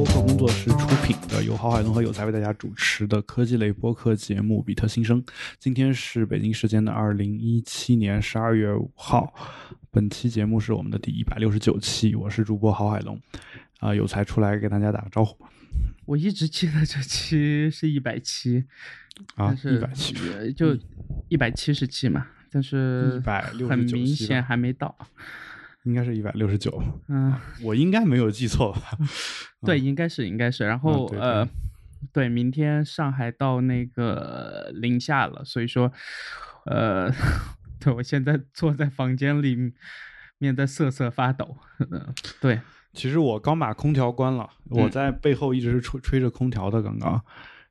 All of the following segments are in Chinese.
播客工作室出品的，由郝海龙和有才为大家主持的科技类播客节目《比特新生》。今天是北京时间的二零一七年十二月五号，本期节目是我们的第一百六十九期，我是主播郝海龙。啊，有才出来给大家打个招呼。我一直记得这期是一百期，啊，一百期就一百七十期嘛，但是很明显还没到。应该是一百六十九，嗯，我应该没有记错吧？对，应该是，应该是。然后呃，对，明天上海到那个零下了，所以说，呃，对我现在坐在房间里面在瑟瑟发抖。对，其实我刚把空调关了，我在背后一直是吹吹着空调的，刚刚。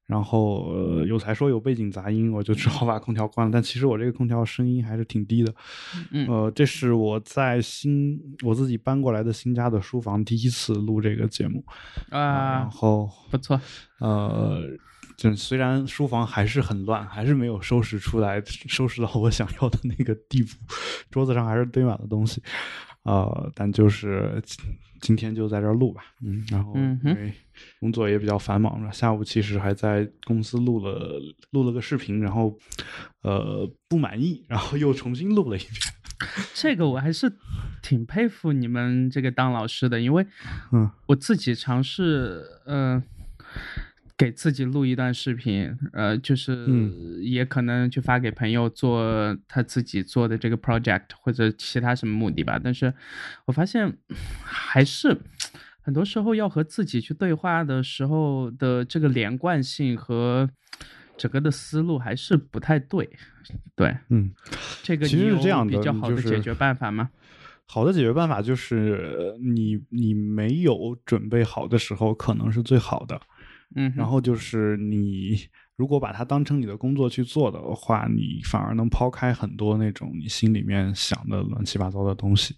然后有才说有背景杂音，我就只好把空调关了。但其实我这个空调声音还是挺低的。呃，这是我在新我自己搬过来的新家的书房第一次录这个节目啊。然后不错。呃，就虽然书房还是很乱，还是没有收拾出来，收拾到我想要的那个地步，桌子上还是堆满了东西。呃，但就是今天就在这儿录吧，嗯，然后因为工作也比较繁忙，下午其实还在公司录了录了个视频，然后呃不满意，然后又重新录了一遍。这个我还是挺佩服你们这个当老师的，因为嗯，我自己尝试嗯。给自己录一段视频，呃，就是也可能去发给朋友做他自己做的这个 project 或者其他什么目的吧。但是我发现还是很多时候要和自己去对话的时候的这个连贯性和整个的思路还是不太对。对，嗯，这个其实是这样的，比较好的解决办法吗？好的解决办法就是你你没有准备好的时候，可能是最好的。嗯，然后就是你如果把它当成你的工作去做的话，你反而能抛开很多那种你心里面想的乱七八糟的东西，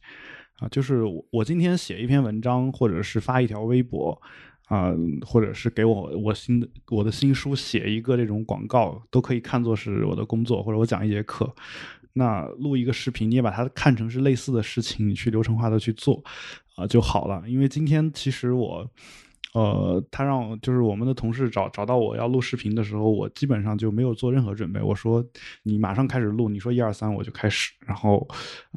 啊，就是我我今天写一篇文章，或者是发一条微博，啊，或者是给我我新的我的新书写一个这种广告，都可以看作是我的工作，或者我讲一节课，那录一个视频，你也把它看成是类似的事情，你去流程化的去做，啊就好了。因为今天其实我。呃，他让就是我们的同事找找到我要录视频的时候，我基本上就没有做任何准备。我说你马上开始录，你说一二三我就开始，然后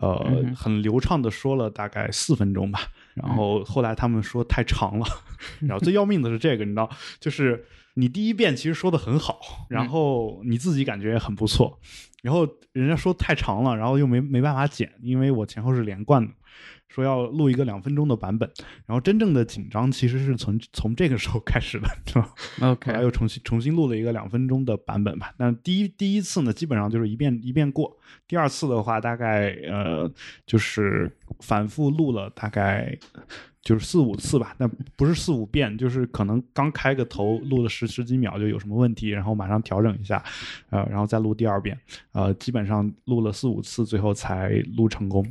呃很流畅的说了大概四分钟吧。然后后来他们说太长了，然后最要命的是这个，你知道，就是你第一遍其实说的很好，然后你自己感觉也很不错，然后人家说太长了，然后又没没办法剪，因为我前后是连贯的。说要录一个两分钟的版本，然后真正的紧张其实是从从这个时候开始的，是吧？OK，后来又重新重新录了一个两分钟的版本吧。那第一第一次呢，基本上就是一遍一遍过；第二次的话，大概呃就是反复录了大概。就是四五次吧，那不是四五遍，就是可能刚开个头录了十十几秒就有什么问题，然后马上调整一下，呃，然后再录第二遍，呃，基本上录了四五次，最后才录成功，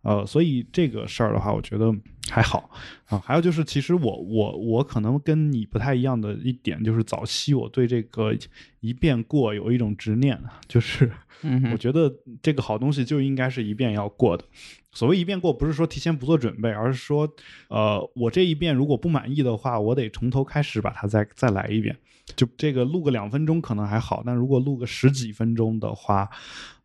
呃，所以这个事儿的话，我觉得还好啊。还有就是，其实我我我可能跟你不太一样的一点，就是早期我对这个一遍过有一种执念，就是我觉得这个好东西就应该是一遍要过的。所谓一遍过，不是说提前不做准备，而是说，呃，我这一遍如果不满意的话，我得从头开始把它再再来一遍。就这个录个两分钟可能还好，但如果录个十几分钟的话，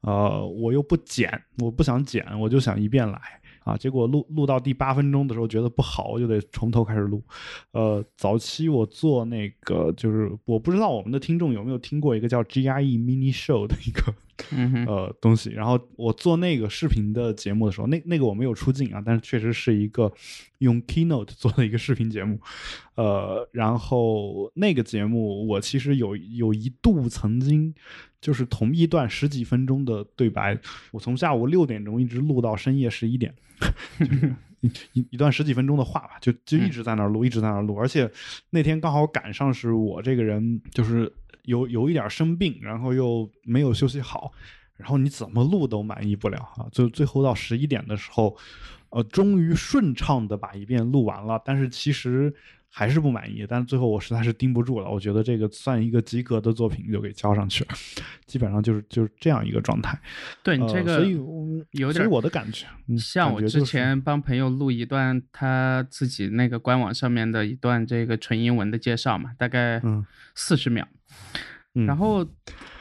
呃，我又不剪，我不想剪，我就想一遍来啊。结果录录到第八分钟的时候觉得不好，我就得从头开始录。呃，早期我做那个就是我不知道我们的听众有没有听过一个叫 GRE Mini Show 的一个。嗯呃，东西。然后我做那个视频的节目的时候，那那个我没有出镜啊，但是确实是一个用 Keynote 做的一个视频节目。呃，然后那个节目我其实有有一度曾经就是同一段十几分钟的对白，我从下午六点钟一直录到深夜十一点，一一段十几分钟的话吧，就就一直在那儿录，一直在那儿录。而且那天刚好赶上是我这个人就是。有有一点生病，然后又没有休息好，然后你怎么录都满意不了啊！就最后到十一点的时候，呃，终于顺畅的把一遍录完了。但是其实还是不满意，但是最后我实在是盯不住了，我觉得这个算一个及格的作品就给交上去了，基本上就是就是这样一个状态。对你这个，所以有点，所以我的感觉，像我之前帮朋友录一段他自己那个官网上面的一段这个纯英文的介绍嘛，大概四十秒，然后。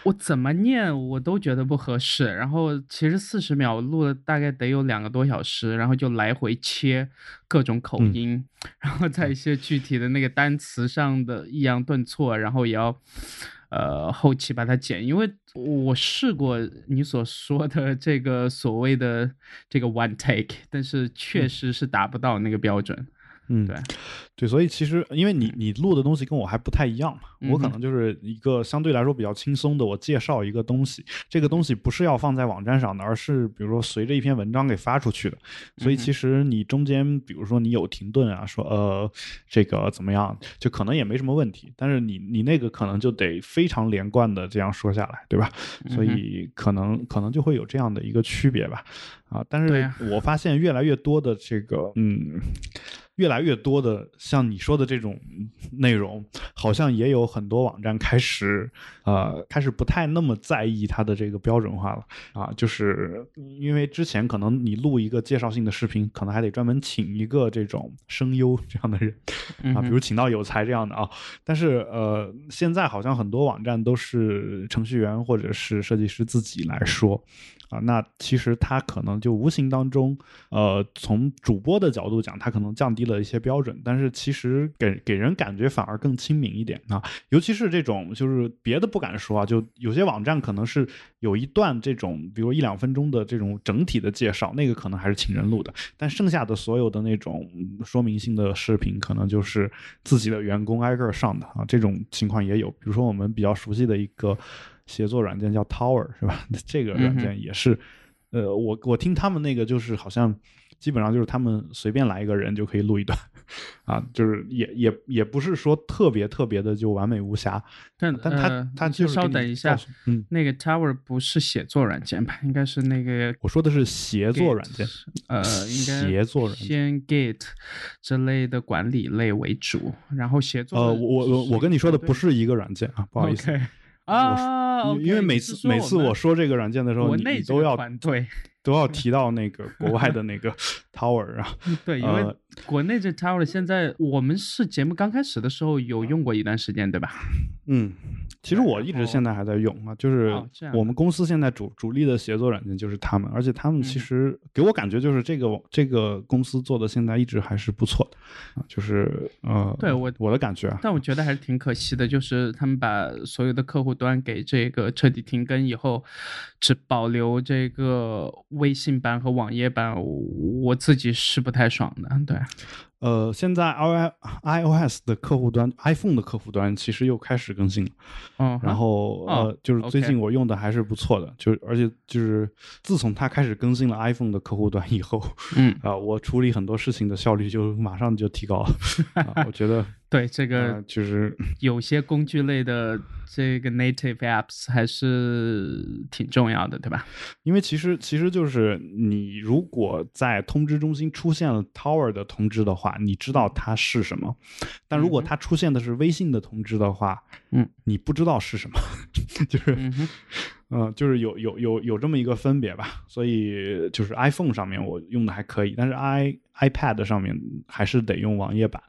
我怎么念我都觉得不合适，然后其实四十秒录了大概得有两个多小时，然后就来回切各种口音，然后在一些具体的那个单词上的抑扬顿挫，然后也要呃后期把它剪，因为我试过你所说的这个所谓的这个 one take，但是确实是达不到那个标准。嗯，对，对，所以其实因为你你录的东西跟我还不太一样嘛，我可能就是一个相对来说比较轻松的，我介绍一个东西，这个东西不是要放在网站上的，而是比如说随着一篇文章给发出去的，所以其实你中间比如说你有停顿啊，说呃这个怎么样，就可能也没什么问题，但是你你那个可能就得非常连贯的这样说下来，对吧？所以可能可能就会有这样的一个区别吧，啊，但是我发现越来越多的这个嗯。越来越多的像你说的这种内容，好像也有很多网站开始，呃，开始不太那么在意它的这个标准化了啊，就是因为之前可能你录一个介绍性的视频，可能还得专门请一个这种声优这样的人啊，比如请到有才这样的啊，但是呃，现在好像很多网站都是程序员或者是设计师自己来说。啊，那其实他可能就无形当中，呃，从主播的角度讲，他可能降低了一些标准，但是其实给给人感觉反而更亲民一点啊。尤其是这种，就是别的不敢说啊，就有些网站可能是有一段这种，比如一两分钟的这种整体的介绍，那个可能还是请人录的，但剩下的所有的那种说明性的视频，可能就是自己的员工挨个上的啊。这种情况也有，比如说我们比较熟悉的一个。协作软件叫 Tower 是吧？这个软件也是，呃，我我听他们那个就是好像基本上就是他们随便来一个人就可以录一段，啊，就是也也也不是说特别特别的就完美无瑕，但但他他就是稍等一下，嗯，那个 Tower 不是写作软件吧？应该是那个我说的是协作软件，呃，应该协作软件 Git 之类的管理类为主，然后协作呃，我我我跟你说的不是一个软件啊，不好意思。啊，因为每次每次我说这个软件的时候，你都要对都要提到那个国外的那个 Tower 啊。对，因为国内这 Tower 现在我们是节目刚开始的时候有用过一段时间，对吧？嗯。其实我一直现在还在用啊，就是我们公司现在主主力的协作软件就是他们，而且他们其实给我感觉就是这个这个公司做的现在一直还是不错的啊，就是呃，对我我的感觉啊，但我觉得还是挺可惜的，就是他们把所有的客户端给这个彻底停更以后，只保留这个微信版和网页版，我自己是不太爽的，对。呃，现在 i iOS 的客户端，iPhone 的客户端其实又开始更新了，嗯，然后呃，就是最近我用的还是不错的，就是而且就是自从它开始更新了 iPhone 的客户端以后，嗯啊，我处理很多事情的效率就马上就提高了，我觉得。对这个就是 有些工具类的这个 native apps 还是挺重要的，对吧？因为其实其实就是你如果在通知中心出现了 Tower 的通知的话，你知道它是什么；但如果它出现的是微信的通知的话，嗯，你不知道是什么，就是。嗯，就是有有有有这么一个分别吧，所以就是 iPhone 上面我用的还可以，但是 i iPad 上面还是得用网页版，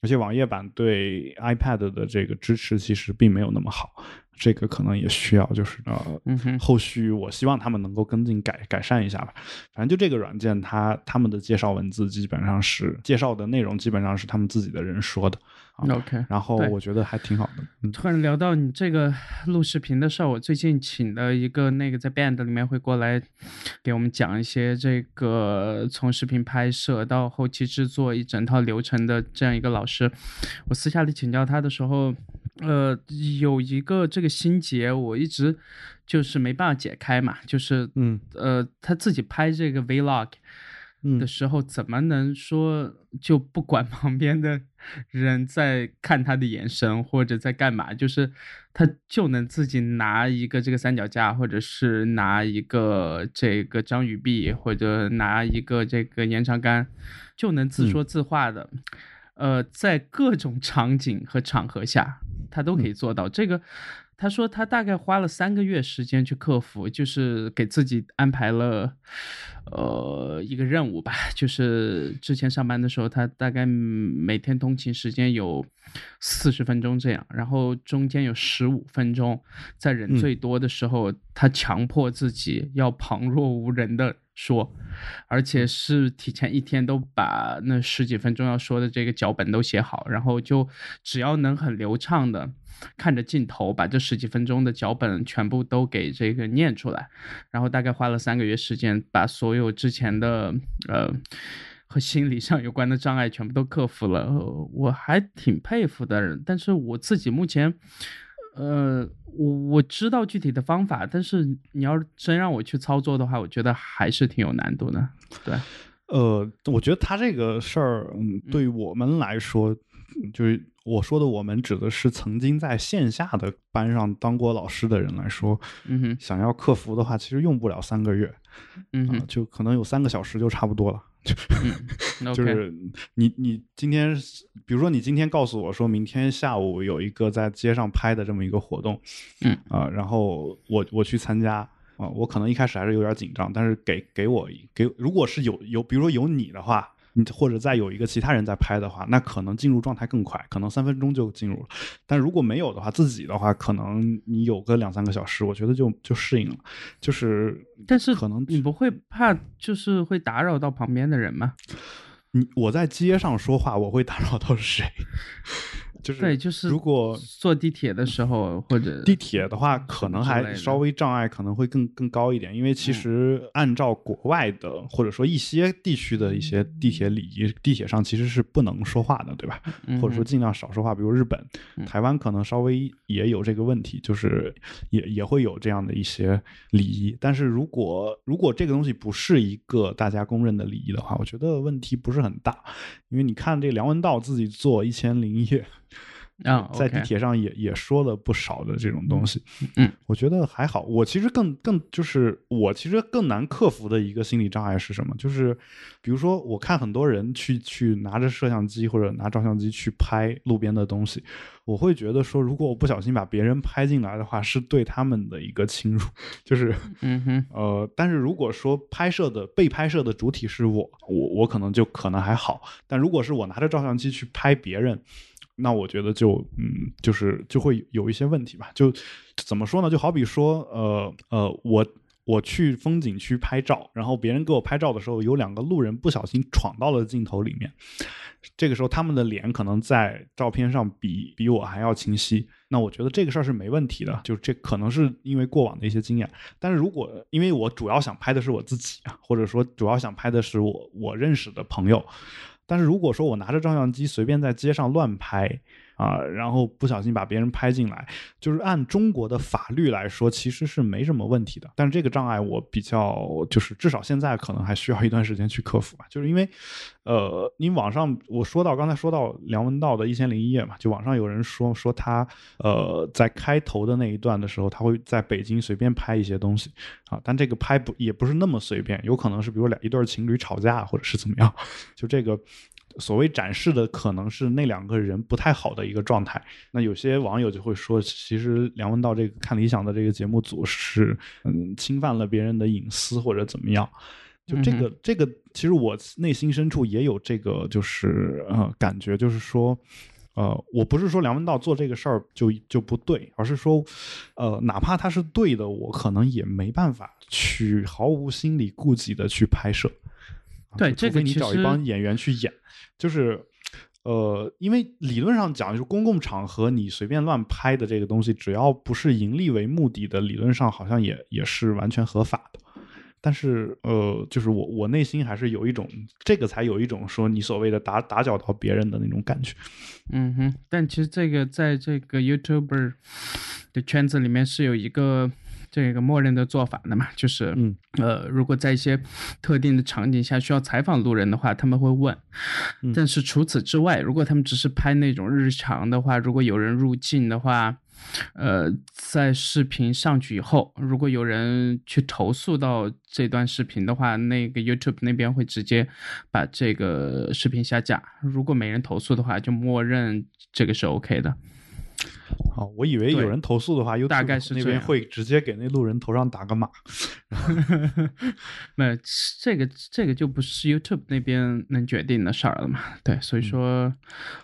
而且网页版对 iPad 的这个支持其实并没有那么好，这个可能也需要就是呃，后续我希望他们能够跟进改改善一下吧。反正就这个软件，它他们的介绍文字基本上是介绍的内容基本上是他们自己的人说的。OK，然后我觉得还挺好的。突然聊到你这个录视频的事儿，我最近请了一个那个在 Band 里面会过来给我们讲一些这个从视频拍摄到后期制作一整套流程的这样一个老师。我私下里请教他的时候，呃，有一个这个心结，我一直就是没办法解开嘛，就是嗯呃，他自己拍这个 Vlog。的时候怎么能说就不管 旁边的人在看他的眼神或者在干嘛？就是他就能自己拿一个这个三脚架，或者是拿一个这个张雨碧，或者拿一个这个延长杆，就能自说自话的。呃，在各种场景和场合下，他都可以做到这个。他说他大概花了三个月时间去克服，就是给自己安排了，呃，一个任务吧。就是之前上班的时候，他大概每天通勤时间有四十分钟这样，然后中间有十五分钟在人最多的时候，他强迫自己要旁若无人的说，而且是提前一天都把那十几分钟要说的这个脚本都写好，然后就只要能很流畅的。看着镜头，把这十几分钟的脚本全部都给这个念出来，然后大概花了三个月时间，把所有之前的呃和心理上有关的障碍全部都克服了。我还挺佩服的，但是我自己目前，呃，我我知道具体的方法，但是你要真让我去操作的话，我觉得还是挺有难度的。对，呃，我觉得他这个事儿，嗯，对于我们来说，就是。我说的我们指的是曾经在线下的班上当过老师的人来说，嗯哼，想要克服的话，其实用不了三个月，嗯，就可能有三个小时就差不多了，就就是你你今天，比如说你今天告诉我说明天下午有一个在街上拍的这么一个活动，嗯啊，然后我我去参加啊，我可能一开始还是有点紧张，但是给给我给如果是有有比如说有你的话。你或者再有一个其他人在拍的话，那可能进入状态更快，可能三分钟就进入了。但如果没有的话，自己的话，可能你有个两三个小时，我觉得就就适应了。就是，但是可能你不会怕，就是会打扰到旁边的人吗？你我在街上说话，我会打扰到谁？就是对，就是如果坐地铁的时候或者地铁的话，可能还稍微障碍可能会更更高一点，因为其实按照国外的或者说一些地区的一些地铁礼仪，地铁上其实是不能说话的，对吧？或者说尽量少说话。比如日本、台湾可能稍微也有这个问题，就是也也会有这样的一些礼仪。但是如果如果这个东西不是一个大家公认的礼仪的话，我觉得问题不是很大，因为你看这梁文道自己做《一千零一夜》。啊，在地铁上也也说了不少的这种东西，嗯，我觉得还好。我其实更更就是我其实更难克服的一个心理障碍是什么？就是比如说，我看很多人去去拿着摄像机或者拿照相机去拍路边的东西，我会觉得说，如果我不小心把别人拍进来的话，是对他们的一个侵入。就是，嗯哼，呃，但是如果说拍摄的被拍摄的主体是我，我我可能就可能还好。但如果是我拿着照相机去拍别人。那我觉得就嗯，就是就会有一些问题吧。就怎么说呢？就好比说，呃呃，我我去风景区拍照，然后别人给我拍照的时候，有两个路人不小心闯到了镜头里面，这个时候他们的脸可能在照片上比比我还要清晰。那我觉得这个事儿是没问题的，就这可能是因为过往的一些经验。但是如果因为我主要想拍的是我自己啊，或者说主要想拍的是我我认识的朋友。但是如果说我拿着照相机随便在街上乱拍啊，然后不小心把别人拍进来，就是按中国的法律来说，其实是没什么问题的。但是这个障碍我比较，就是至少现在可能还需要一段时间去克服吧。就是因为，呃，你网上我说到刚才说到梁文道的《一千零一夜》嘛，就网上有人说说他，呃，在开头的那一段的时候，他会在北京随便拍一些东西啊，但这个拍不也不是那么随便，有可能是比如两一对情侣吵架或者是怎么样，就这个。所谓展示的可能是那两个人不太好的一个状态，那有些网友就会说，其实梁文道这个看理想的这个节目组是嗯侵犯了别人的隐私或者怎么样，就这个这个其实我内心深处也有这个就是呃感觉，就是说呃我不是说梁文道做这个事儿就就不对，而是说呃哪怕他是对的，我可能也没办法去毫无心理顾忌的去拍摄。对，除非你找一帮演员去演，就是，呃，因为理论上讲，就是公共场合你随便乱拍的这个东西，只要不是盈利为目的的，理论上好像也也是完全合法的。但是，呃，就是我我内心还是有一种这个才有一种说你所谓的打打搅到别人的那种感觉。嗯哼，但其实这个在这个 YouTuber 的圈子里面是有一个。这个默认的做法的嘛，就是，嗯呃，如果在一些特定的场景下需要采访路人的话，他们会问。但是除此之外，如果他们只是拍那种日常的话，如果有人入境的话，呃，在视频上去以后，如果有人去投诉到这段视频的话，那个 YouTube 那边会直接把这个视频下架。如果没人投诉的话，就默认这个是 OK 的。好，我以为有人投诉的话，又大概是那边会直接给那路人头上打个码。没，这个这个就不是 YouTube 那边能决定的事儿了嘛？对，所以说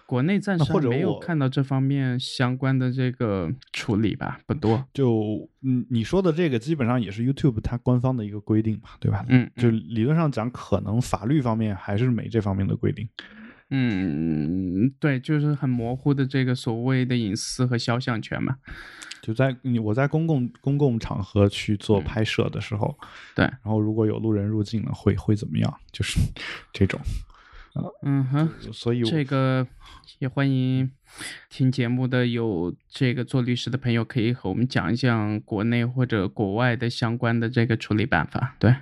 国内暂时没有看到这方面相关的这个处理吧，不多。就嗯，你说的这个基本上也是 YouTube 它官方的一个规定嘛，对吧？嗯，就理论上讲，可能法律方面还是没这方面的规定。嗯，对，就是很模糊的这个所谓的隐私和肖像权嘛。就在你我在公共公共场合去做拍摄的时候，对，然后如果有路人入境了，会会怎么样？就是这种。嗯哼，所以这个也欢迎听节目的有这个做律师的朋友，可以和我们讲一讲国内或者国外的相关的这个处理办法。对，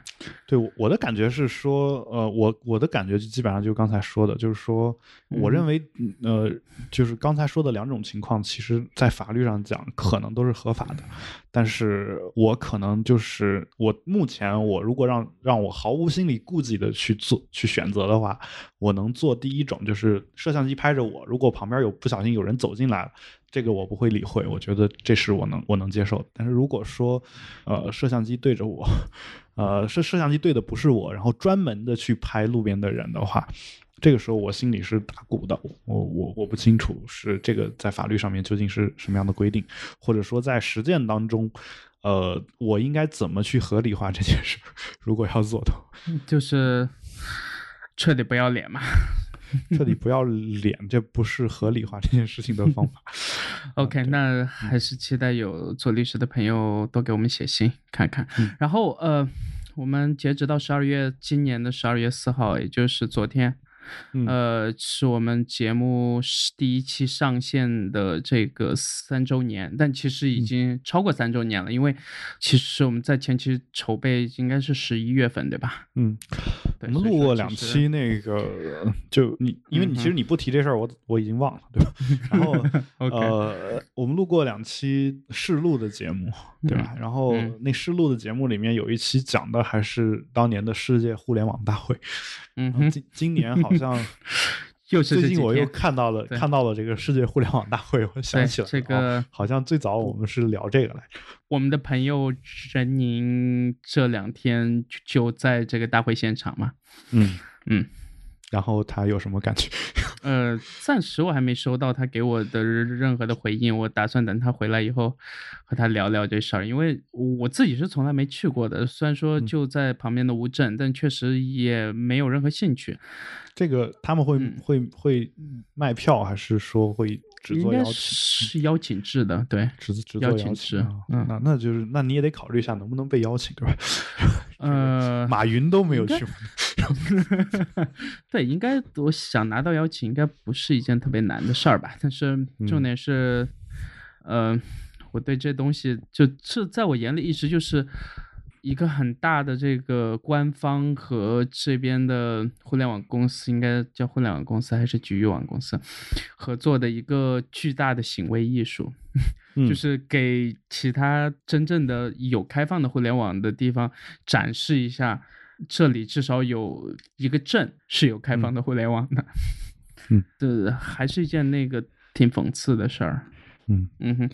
对，我的感觉是说，呃，我我的感觉就基本上就刚才说的，就是说，我认为，呃，就是刚才说的两种情况，其实在法律上讲可能都是合法的，但是我可能就是我目前我如果让让我毫无心理顾忌的去做去选择的话。我能做第一种，就是摄像机拍着我，如果旁边有不小心有人走进来，这个我不会理会，我觉得这是我能我能接受。但是如果说，呃，摄像机对着我，呃，摄摄像机对的不是我，然后专门的去拍路边的人的话，这个时候我心里是打鼓的。我我我不清楚是这个在法律上面究竟是什么样的规定，或者说在实践当中，呃，我应该怎么去合理化这件事？如果要做的，就是。彻底不要脸嘛？彻底不要脸，这不是合理化这件事情的方法。OK，那还是期待有做律师的朋友多给我们写信看看。然后呃，我们截止到十二月，今年的十二月四号，也就是昨天。呃，是我们节目第一期上线的这个三周年，但其实已经超过三周年了，因为其实我们在前期筹备应该是十一月份，对吧？嗯，我们录过两期那个，就你，因为你其实你不提这事儿，我我已经忘了，对吧？然后 呃，我们录过两期试录的节目，对吧？然后那试录的节目里面有一期讲的还是当年的世界互联网大会，嗯，今今年好。好像 又是最近我又看到了看到了这个世界互联网大会，我想起来这个好像最早我们是聊这个来着。我们的朋友任宁这两天就在这个大会现场嘛？嗯嗯。然后他有什么感觉？呃，暂时我还没收到他给我的任何的回应。我打算等他回来以后和他聊聊这事儿，因为我自己是从来没去过的。虽然说就在旁边的乌镇，但确实也没有任何兴趣。这个他们会会会卖票，还是说会只做邀请？是邀请制的，对，只只邀请制。嗯，那那就是那你也得考虑一下能不能被邀请，对吧？呃，马云都没有去。对，应该我想拿到邀请，应该不是一件特别难的事儿吧？但是重点是，呃，我对这东西就这在我眼里一直就是一个很大的这个官方和这边的互联网公司，应该叫互联网公司还是局域网公司合作的一个巨大的行为艺术，就是给其他真正的有开放的互联网的地方展示一下。这里至少有一个镇是有开放的互联网的，嗯，这还是一件那个挺讽刺的事儿，嗯。嗯哼，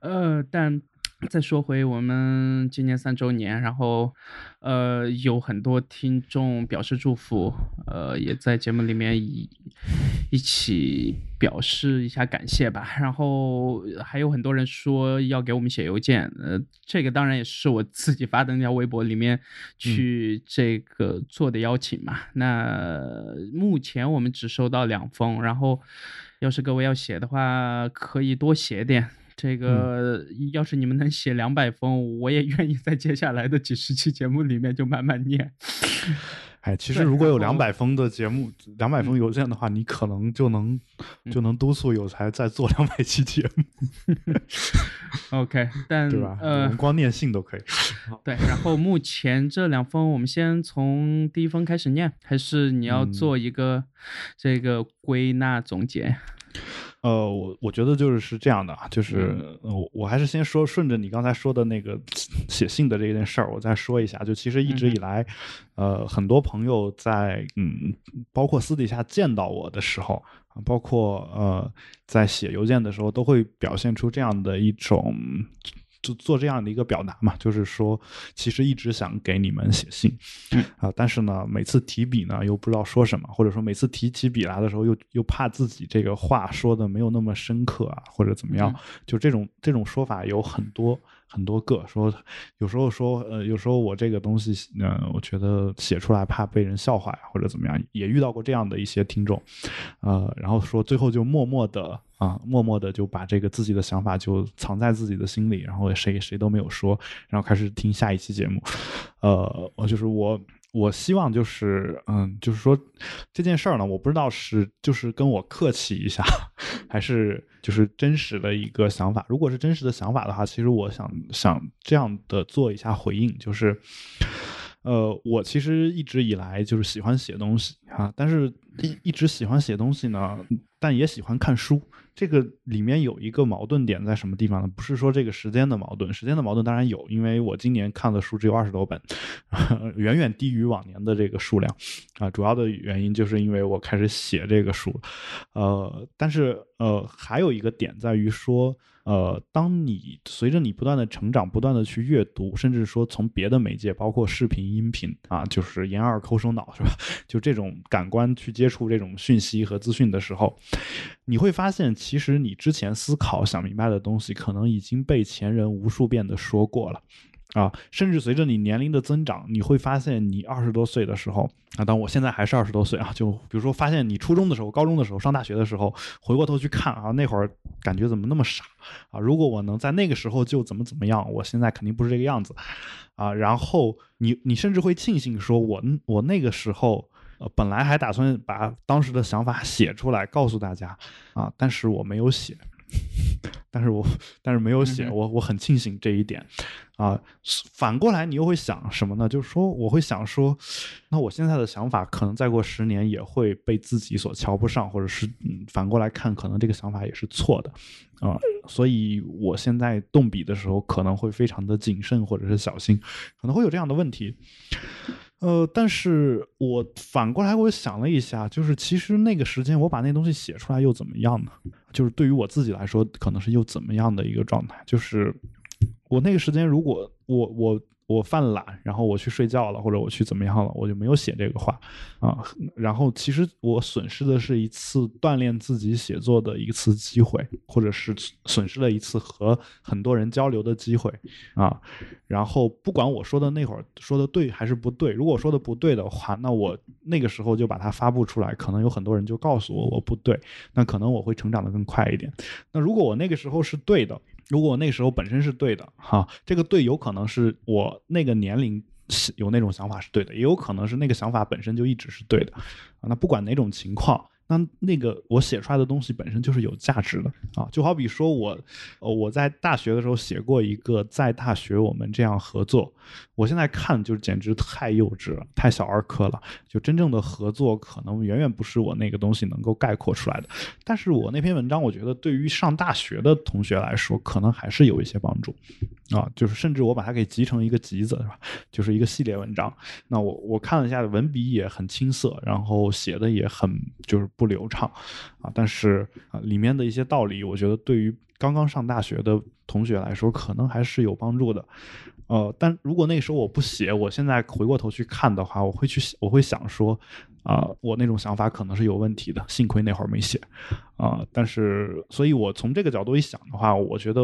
呃，但。再说回我们今年三周年，然后，呃，有很多听众表示祝福，呃，也在节目里面一一起表示一下感谢吧。然后还有很多人说要给我们写邮件，呃，这个当然也是我自己发的那条微博里面去这个做的邀请嘛。那目前我们只收到两封，然后要是各位要写的话，可以多写点。这个要是你们能写两百封，我也愿意在接下来的几十期节目里面就慢慢念。哎，其实如果有两百封的节目，两百封邮件的话，你可能就能就能督促有才再做两百期节目。OK，但对吧？呃，光念信都可以。对，然后目前这两封，我们先从第一封开始念，还是你要做一个这个归纳总结？呃，我我觉得就是是这样的啊，就是我我还是先说顺着你刚才说的那个写信的这件事儿，我再说一下。就其实一直以来，呃，很多朋友在嗯，包括私底下见到我的时候，包括呃，在写邮件的时候，都会表现出这样的一种。就做这样的一个表达嘛，就是说，其实一直想给你们写信，啊，但是呢，每次提笔呢又不知道说什么，或者说每次提起笔来的时候又又怕自己这个话说的没有那么深刻啊，或者怎么样，就这种这种说法有很多。很多个说，有时候说，呃，有时候我这个东西，呃，我觉得写出来怕被人笑话呀，或者怎么样，也遇到过这样的一些听众，呃，然后说最后就默默的啊，默默的就把这个自己的想法就藏在自己的心里，然后谁谁都没有说，然后开始听下一期节目，呃，我就是我。我希望就是，嗯，就是说这件事儿呢，我不知道是就是跟我客气一下，还是就是真实的一个想法。如果是真实的想法的话，其实我想想这样的做一下回应，就是，呃，我其实一直以来就是喜欢写东西啊，但是一一直喜欢写东西呢，但也喜欢看书。这个里面有一个矛盾点在什么地方呢？不是说这个时间的矛盾，时间的矛盾当然有，因为我今年看的书只有二十多本，远远低于往年的这个数量，啊，主要的原因就是因为我开始写这个书，呃，但是呃，还有一个点在于说。呃，当你随着你不断的成长，不断的去阅读，甚至说从别的媒介，包括视频、音频啊，就是眼耳口手脑，是吧？就这种感官去接触这种讯息和资讯的时候，你会发现，其实你之前思考、想明白的东西，可能已经被前人无数遍的说过了。啊，甚至随着你年龄的增长，你会发现你二十多岁的时候啊，当我现在还是二十多岁啊，就比如说发现你初中的时候、高中的时候、上大学的时候，回过头去看啊，那会儿感觉怎么那么傻啊？如果我能在那个时候就怎么怎么样，我现在肯定不是这个样子啊。然后你你甚至会庆幸说，我我那个时候呃本来还打算把当时的想法写出来告诉大家啊，但是我没有写。但是我但是没有写，我我很庆幸这一点，啊，反过来你又会想什么呢？就是说我会想说，那我现在的想法可能再过十年也会被自己所瞧不上，或者是嗯反过来看，可能这个想法也是错的，啊，所以我现在动笔的时候可能会非常的谨慎或者是小心，可能会有这样的问题。呃，但是我反过来我想了一下，就是其实那个时间我把那东西写出来又怎么样呢？就是对于我自己来说，可能是又怎么样的一个状态？就是我那个时间，如果我我。我犯懒，然后我去睡觉了，或者我去怎么样了，我就没有写这个话啊。然后其实我损失的是一次锻炼自己写作的一次机会，或者是损失了一次和很多人交流的机会啊。然后不管我说的那会儿说的对还是不对，如果说的不对的话，那我那个时候就把它发布出来，可能有很多人就告诉我我不对，那可能我会成长的更快一点。那如果我那个时候是对的。如果那时候本身是对的，哈，这个对有可能是我那个年龄有那种想法是对的，也有可能是那个想法本身就一直是对的，啊，那不管哪种情况。那那个我写出来的东西本身就是有价值的啊，就好比说我，呃，我在大学的时候写过一个在大学我们这样合作，我现在看就简直太幼稚了，太小儿科了。就真正的合作可能远远不是我那个东西能够概括出来的。但是我那篇文章，我觉得对于上大学的同学来说，可能还是有一些帮助啊。就是甚至我把它给集成一个集子，是吧？就是一个系列文章。那我我看了一下，文笔也很青涩，然后写的也很就是。不流畅，啊，但是啊，里面的一些道理，我觉得对于刚刚上大学的同学来说，可能还是有帮助的。呃，但如果那个时候我不写，我现在回过头去看的话，我会去，我会想说。啊，我那种想法可能是有问题的，幸亏那会儿没写，啊，但是，所以我从这个角度一想的话，我觉得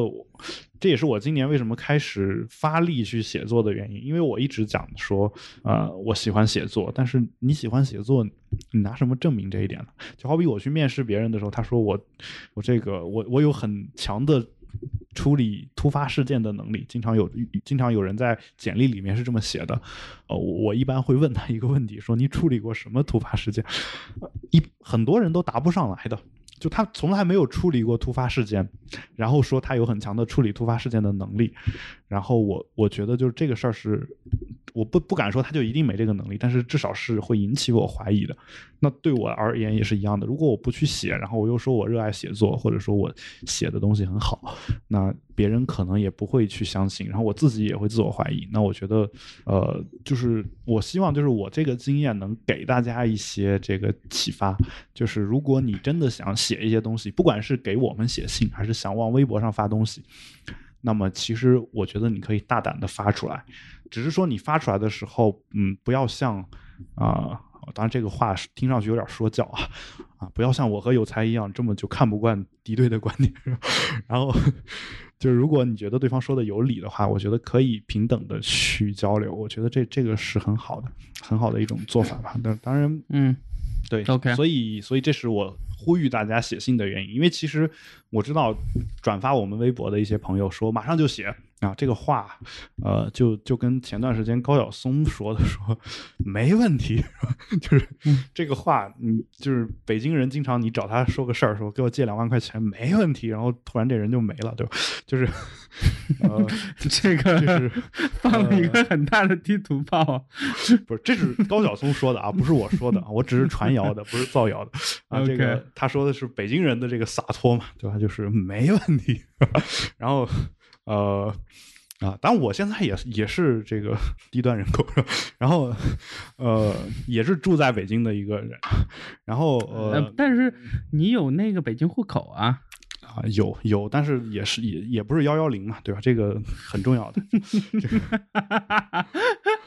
这也是我今年为什么开始发力去写作的原因，因为我一直讲说，呃，我喜欢写作，但是你喜欢写作，你拿什么证明这一点呢？就好比我去面试别人的时候，他说我，我这个我我有很强的。处理突发事件的能力，经常有经常有人在简历里面是这么写的，呃，我一般会问他一个问题，说你处理过什么突发事件？一很多人都答不上来的，就他从来没有处理过突发事件，然后说他有很强的处理突发事件的能力，然后我我觉得就是这个事儿是我不不敢说他就一定没这个能力，但是至少是会引起我怀疑的。那对我而言也是一样的。如果我不去写，然后我又说我热爱写作，或者说我写的东西很好，那别人可能也不会去相信，然后我自己也会自我怀疑。那我觉得，呃，就是我希望就是我这个经验能给大家一些这个启发，就是如果你真的想写一些东西，不管是给我们写信，还是想往微博上发东西。那么，其实我觉得你可以大胆的发出来，只是说你发出来的时候，嗯，不要像啊，当然这个话听上去有点说教啊，啊，不要像我和有才一样这么就看不惯敌对的观点。然后，就是如果你觉得对方说的有理的话，我觉得可以平等的去交流，我觉得这这个是很好的，很好的一种做法吧。但当然，嗯，对，OK，所以，所以这是我。呼吁大家写信的原因，因为其实我知道转发我们微博的一些朋友说马上就写。啊，这个话，呃，就就跟前段时间高晓松 说的说没问题，就是这个话，你就是北京人，经常你找他说个事儿，说给我借两万块钱没问题，然后突然这人就没了，对吧？就是，呃，这个就是放了一个很大的地图炮，不是，这是高晓松说的啊，不是我说的，我只是传谣的，不是造谣的啊。这个他说的是北京人的这个洒脱嘛，对吧？就是没问题，然后。呃，啊，当然我现在也也是这个 低端人口，然后，呃，也是住在北京的一个人，然后呃，但是你有那个北京户口啊。啊，有有，但是也是也也不是幺幺零嘛，对吧？这个很重要的。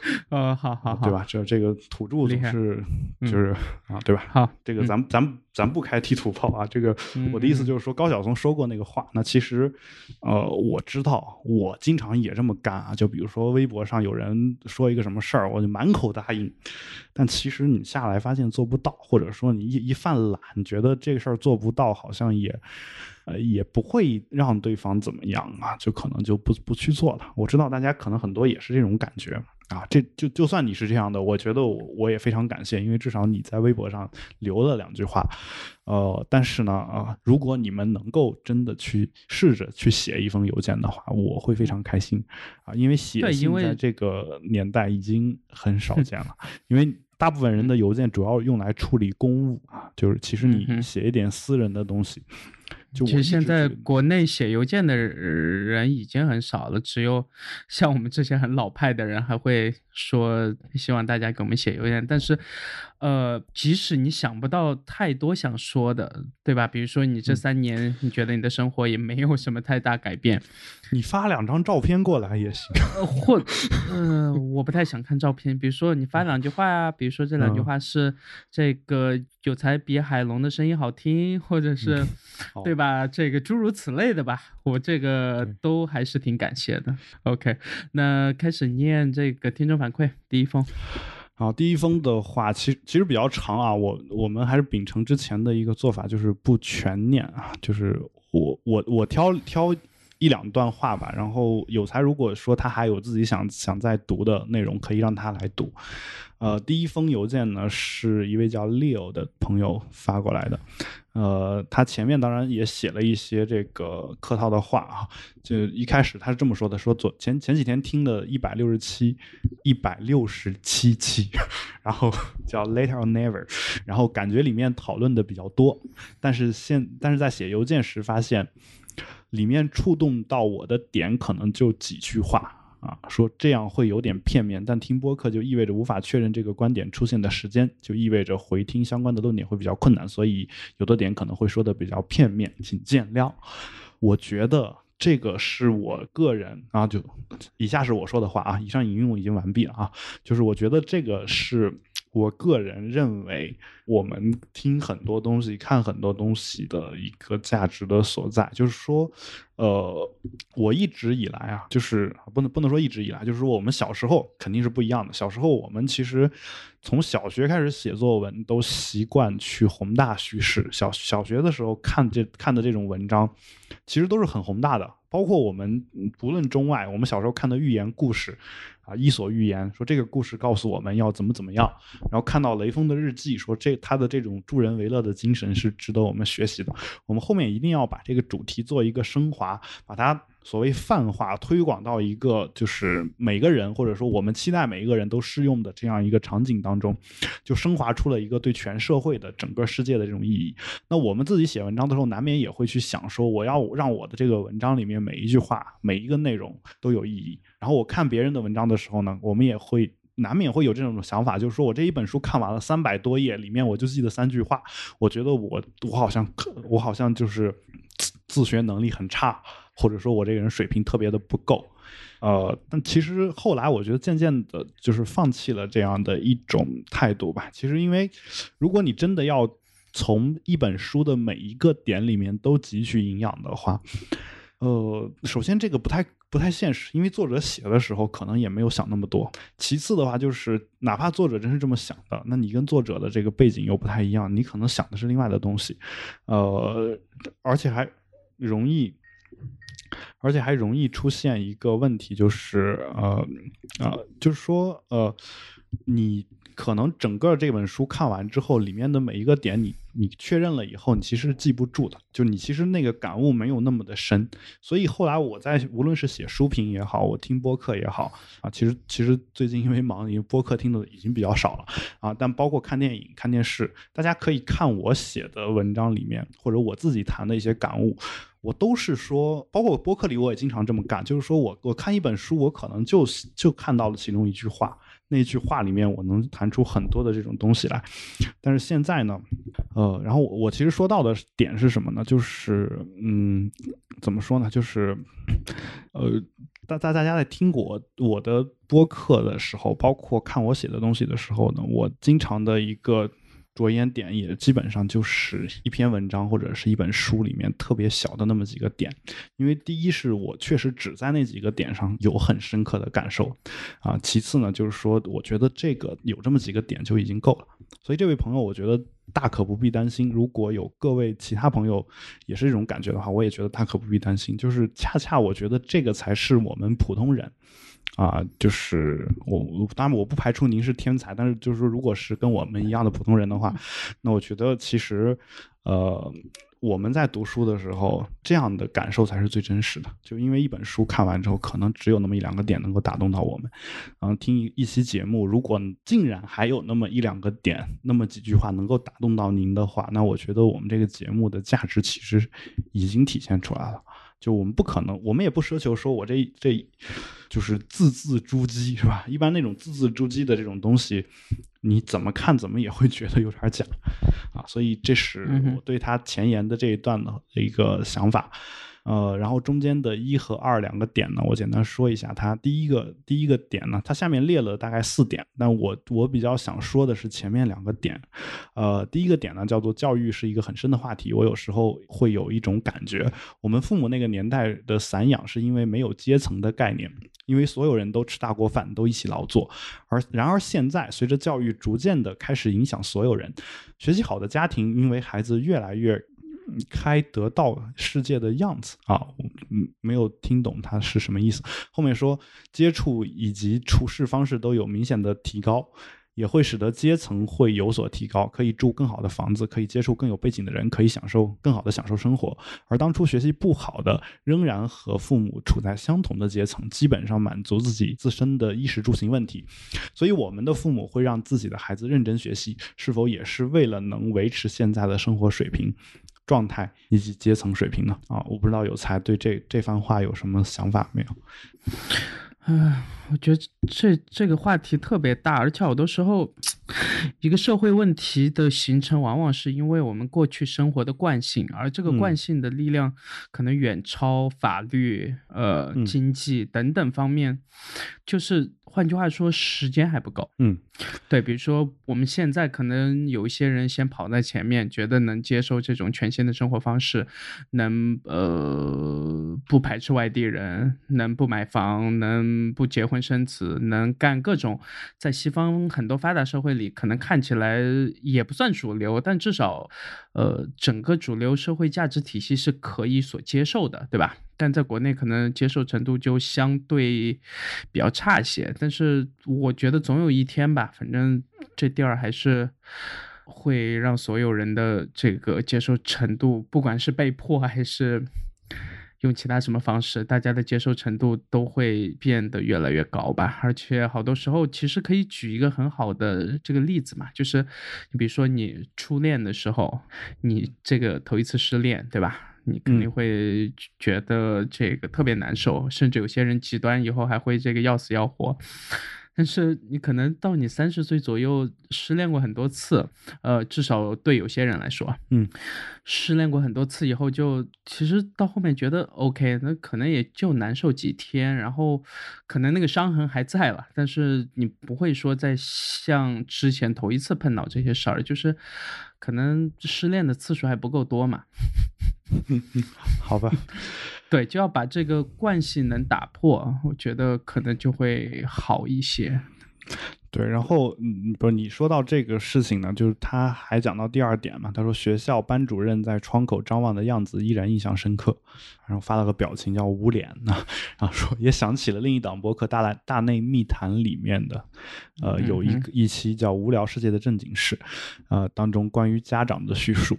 呃，好好好，对吧？这这个土著总是就是啊，对吧？好，这个咱咱咱不开地图炮啊。这个我的意思就是说，高晓松说过那个话。那其实，呃，我知道，我经常也这么干啊。就比如说微博上有人说一个什么事儿，我就满口答应。但其实你下来发现做不到，或者说你一一犯懒，觉得这个事儿做不到，好像也。呃，也不会让对方怎么样啊，就可能就不不去做了。我知道大家可能很多也是这种感觉啊，这就就算你是这样的，我觉得我我也非常感谢，因为至少你在微博上留了两句话。呃，但是呢，啊，如果你们能够真的去试着去写一封邮件的话，我会非常开心啊，因为写信在这个年代已经很少见了，因为大部分人的邮件主要用来处理公务啊，就是其实你写一点私人的东西。其实现在国内写邮件的人已经很少了，只有 像我们这些很老派的人还会说希望大家给我们写邮件。但是，呃，即使你想不到太多想说的，对吧？比如说你这三年你觉得你的生活也没有什么太大改变，你发两张照片过来也行。或，嗯，我不太想看照片。比如说你发两句话啊，比如说这两句话是这个有才比海龙的声音好听，或者是，对吧？啊，这个诸如此类的吧，我这个都还是挺感谢的。OK，那开始念这个听众反馈，第一封。好，第一封的话，其实其实比较长啊，我我们还是秉承之前的一个做法，就是不全念啊，就是我我我挑挑一两段话吧，然后有才如果说他还有自己想想再读的内容，可以让他来读。呃，第一封邮件呢，是一位叫 Leo 的朋友发过来的。呃，他前面当然也写了一些这个客套的话啊，就一开始他是这么说的：说昨前前几天听的一百六十七，一百六十七期，然后叫 Later or Never，然后感觉里面讨论的比较多，但是现但是在写邮件时发现，里面触动到我的点可能就几句话。啊，说这样会有点片面，但听播客就意味着无法确认这个观点出现的时间，就意味着回听相关的论点会比较困难，所以有的点可能会说的比较片面，请见谅。我觉得这个是我个人啊，就以下是我说的话啊，以上引用已经完毕了啊，就是我觉得这个是。我个人认为，我们听很多东西、看很多东西的一个价值的所在，就是说，呃，我一直以来啊，就是不能不能说一直以来，就是说我们小时候肯定是不一样的。小时候我们其实从小学开始写作文，都习惯去宏大叙事。小小学的时候看这看的这种文章，其实都是很宏大的。包括我们不论中外，我们小时候看的寓言故事，啊，《伊索寓言》说这个故事告诉我们要怎么怎么样，然后看到雷锋的日记说这他的这种助人为乐的精神是值得我们学习的。我们后面一定要把这个主题做一个升华，把它所谓泛化推广到一个就是每个人或者说我们期待每一个人都适用的这样一个场景当中，就升华出了一个对全社会的整个世界的这种意义。那我们自己写文章的时候，难免也会去想说，我要让我的这个文章里面每一句话、每一个内容都有意义。然后我看别人的文章的时候呢，我们也会难免会有这种想法，就是说我这一本书看完了三百多页，里面我就记得三句话，我觉得我我好像我好像就是自自学能力很差。或者说我这个人水平特别的不够，呃，但其实后来我觉得渐渐的，就是放弃了这样的一种态度吧。其实，因为如果你真的要从一本书的每一个点里面都汲取营养的话，呃，首先这个不太不太现实，因为作者写的时候可能也没有想那么多。其次的话，就是哪怕作者真是这么想的，那你跟作者的这个背景又不太一样，你可能想的是另外的东西，呃，而且还容易。而且还容易出现一个问题，就是呃，呃，就是说呃，你可能整个这本书看完之后，里面的每一个点，你你确认了以后，你其实记不住的，就你其实那个感悟没有那么的深。所以后来我在无论是写书评也好，我听播客也好啊，其实其实最近因为忙，因为播客听的已经比较少了啊，但包括看电影、看电视，大家可以看我写的文章里面，或者我自己谈的一些感悟。我都是说，包括播客里我也经常这么干，就是说我我看一本书，我可能就就看到了其中一句话，那句话里面我能谈出很多的这种东西来。但是现在呢，呃，然后我其实说到的点是什么呢？就是嗯，怎么说呢？就是呃，大大大家在听我我的播客的时候，包括看我写的东西的时候呢，我经常的一个。着眼点也基本上就是一篇文章或者是一本书里面特别小的那么几个点，因为第一是我确实只在那几个点上有很深刻的感受，啊，其次呢就是说我觉得这个有这么几个点就已经够了，所以这位朋友我觉得大可不必担心，如果有各位其他朋友也是这种感觉的话，我也觉得大可不必担心，就是恰恰我觉得这个才是我们普通人。啊，就是我，当然我不排除您是天才，但是就是说，如果是跟我们一样的普通人的话，那我觉得其实，呃，我们在读书的时候，这样的感受才是最真实的。就因为一本书看完之后，可能只有那么一两个点能够打动到我们，然后听一一期节目，如果竟然还有那么一两个点，那么几句话能够打动到您的话，那我觉得我们这个节目的价值其实已经体现出来了。就我们不可能，我们也不奢求说，我这这就是字字珠玑，是吧？一般那种字字珠玑的这种东西，你怎么看怎么也会觉得有点假啊。所以这是我对他前言的这一段的一个想法。呃，然后中间的一和二两个点呢，我简单说一下。它第一个第一个点呢，它下面列了大概四点，但我我比较想说的是前面两个点。呃，第一个点呢叫做教育是一个很深的话题。我有时候会有一种感觉，我们父母那个年代的散养是因为没有阶层的概念，因为所有人都吃大锅饭，都一起劳作。而然而现在，随着教育逐渐的开始影响所有人，学习好的家庭因为孩子越来越。开得到世界的样子啊，嗯，没有听懂它是什么意思。后面说接触以及处事方式都有明显的提高，也会使得阶层会有所提高，可以住更好的房子，可以接触更有背景的人，可以享受更好的享受生活。而当初学习不好的，仍然和父母处在相同的阶层，基本上满足自己自身的衣食住行问题。所以我们的父母会让自己的孩子认真学习，是否也是为了能维持现在的生活水平？状态以及阶层水平呢？啊，我不知道有才对这这番话有什么想法没有？唉，我觉得这这个话题特别大，而且好多时候，一个社会问题的形成，往往是因为我们过去生活的惯性，而这个惯性的力量可能远超法律、呃经济等等方面，就是。换句话说，时间还不够。嗯，对，比如说我们现在可能有一些人先跑在前面，觉得能接受这种全新的生活方式，能呃不排斥外地人，能不买房，能不结婚生子，能干各种在西方很多发达社会里可能看起来也不算主流，但至少呃整个主流社会价值体系是可以所接受的，对吧？但在国内可能接受程度就相对比较差一些，但是我觉得总有一天吧，反正这地儿还是会让所有人的这个接受程度，不管是被迫还是用其他什么方式，大家的接受程度都会变得越来越高吧。而且好多时候，其实可以举一个很好的这个例子嘛，就是你比如说你初恋的时候，你这个头一次失恋，对吧？你肯定会觉得这个特别难受，甚至有些人极端以后还会这个要死要活。但是你可能到你三十岁左右失恋过很多次，呃，至少对有些人来说，嗯，失恋过很多次以后，就其实到后面觉得 OK，那可能也就难受几天，然后可能那个伤痕还在了，但是你不会说再像之前头一次碰到这些事儿，就是可能失恋的次数还不够多嘛。好吧。对，就要把这个惯性能打破，我觉得可能就会好一些。对，然后嗯，不是你说到这个事情呢，就是他还讲到第二点嘛，他说学校班主任在窗口张望的样子依然印象深刻，然后发了个表情叫捂脸呢，然后说也想起了另一档博客《大来大内密谈》里面的，呃，有一个一期叫《无聊世界的正经事》，呃，当中关于家长的叙述。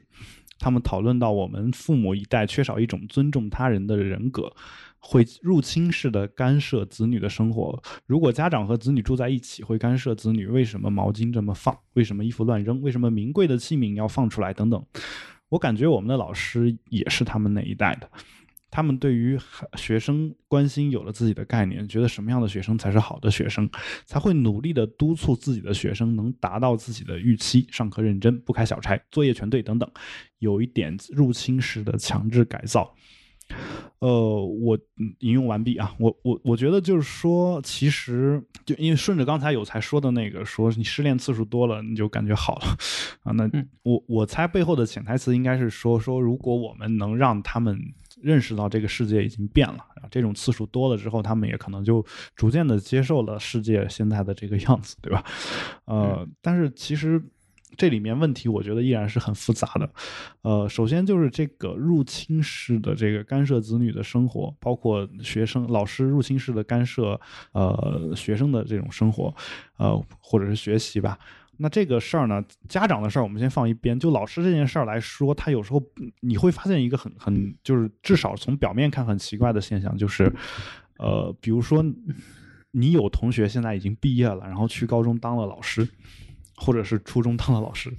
他们讨论到，我们父母一代缺少一种尊重他人的人格，会入侵式的干涉子女的生活。如果家长和子女住在一起，会干涉子女为什么毛巾这么放，为什么衣服乱扔，为什么名贵的器皿要放出来等等。我感觉我们的老师也是他们那一代的。他们对于学生关心有了自己的概念，觉得什么样的学生才是好的学生，才会努力的督促自己的学生能达到自己的预期，上课认真，不开小差，作业全对等等，有一点入侵式的强制改造。呃，我引用完毕啊，我我我觉得就是说，其实就因为顺着刚才有才说的那个，说你失恋次数多了，你就感觉好了啊。那我我猜背后的潜台词应该是说说，如果我们能让他们。认识到这个世界已经变了，这种次数多了之后，他们也可能就逐渐的接受了世界现在的这个样子，对吧？呃，但是其实这里面问题，我觉得依然是很复杂的。呃，首先就是这个入侵式的这个干涉子女的生活，包括学生、老师入侵式的干涉，呃，学生的这种生活，呃，或者是学习吧。那这个事儿呢，家长的事儿我们先放一边。就老师这件事儿来说，他有时候你会发现一个很很，就是至少从表面看很奇怪的现象，就是，呃，比如说你有同学现在已经毕业了，然后去高中当了老师，或者是初中当了老师，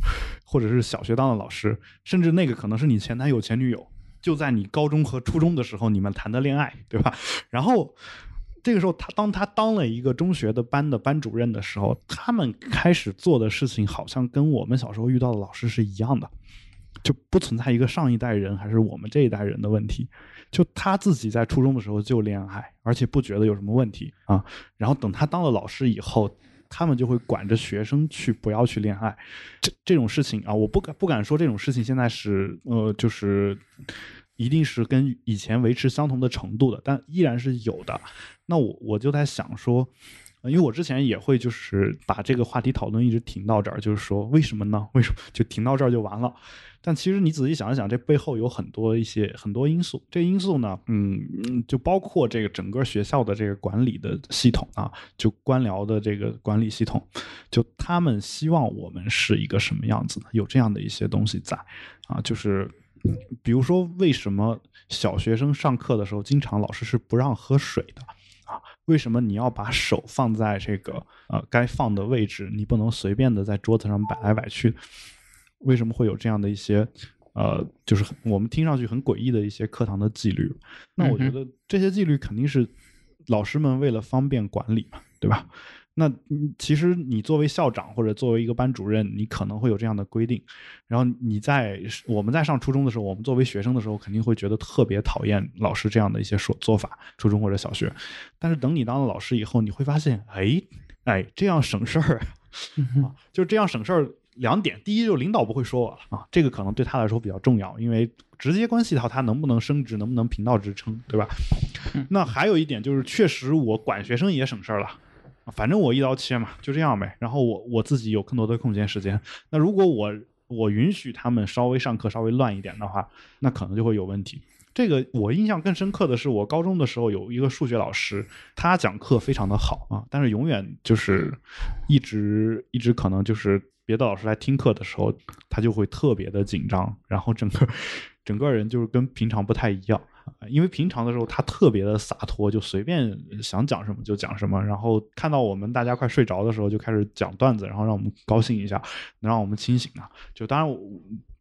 或者是小学当了老师，甚至那个可能是你前男友前女友，就在你高中和初中的时候你们谈的恋爱，对吧？然后。这个时候，他当他当了一个中学的班的班主任的时候，他们开始做的事情好像跟我们小时候遇到的老师是一样的，就不存在一个上一代人还是我们这一代人的问题。就他自己在初中的时候就恋爱，而且不觉得有什么问题啊。然后等他当了老师以后，他们就会管着学生去不要去恋爱。这这种事情啊，我不敢不敢说这种事情现在是呃就是。一定是跟以前维持相同的程度的，但依然是有的。那我我就在想说，因为我之前也会就是把这个话题讨论一直停到这儿，就是说为什么呢？为什么 就停到这儿就完了？但其实你仔细想一想，这背后有很多一些很多因素。这因素呢，嗯，就包括这个整个学校的这个管理的系统啊，就官僚的这个管理系统，就他们希望我们是一个什么样子呢？有这样的一些东西在啊，就是。比如说，为什么小学生上课的时候，经常老师是不让喝水的啊？为什么你要把手放在这个呃该放的位置？你不能随便的在桌子上摆来摆去？为什么会有这样的一些呃，就是我们听上去很诡异的一些课堂的纪律？那我觉得这些纪律肯定是老师们为了方便管理嘛，对吧？那其实你作为校长或者作为一个班主任，你可能会有这样的规定。然后你在我们在上初中的时候，我们作为学生的时候，肯定会觉得特别讨厌老师这样的一些说做法。初中或者小学，但是等你当了老师以后，你会发现，哎哎，这样省事儿啊，就这样省事儿。两点，第一就是领导不会说我了啊，这个可能对他来说比较重要，因为直接关系到他能不能升职，能不能评到职称，对吧？那还有一点就是，确实我管学生也省事儿了。反正我一刀切嘛，就这样呗。然后我我自己有更多的空闲时间。那如果我我允许他们稍微上课稍微乱一点的话，那可能就会有问题。这个我印象更深刻的是，我高中的时候有一个数学老师，他讲课非常的好啊，但是永远就是一直一直可能就是别的老师来听课的时候，他就会特别的紧张，然后整个整个人就是跟平常不太一样因为平常的时候他特别的洒脱，就随便想讲什么就讲什么，然后看到我们大家快睡着的时候就开始讲段子，然后让我们高兴一下，能让我们清醒啊。就当然，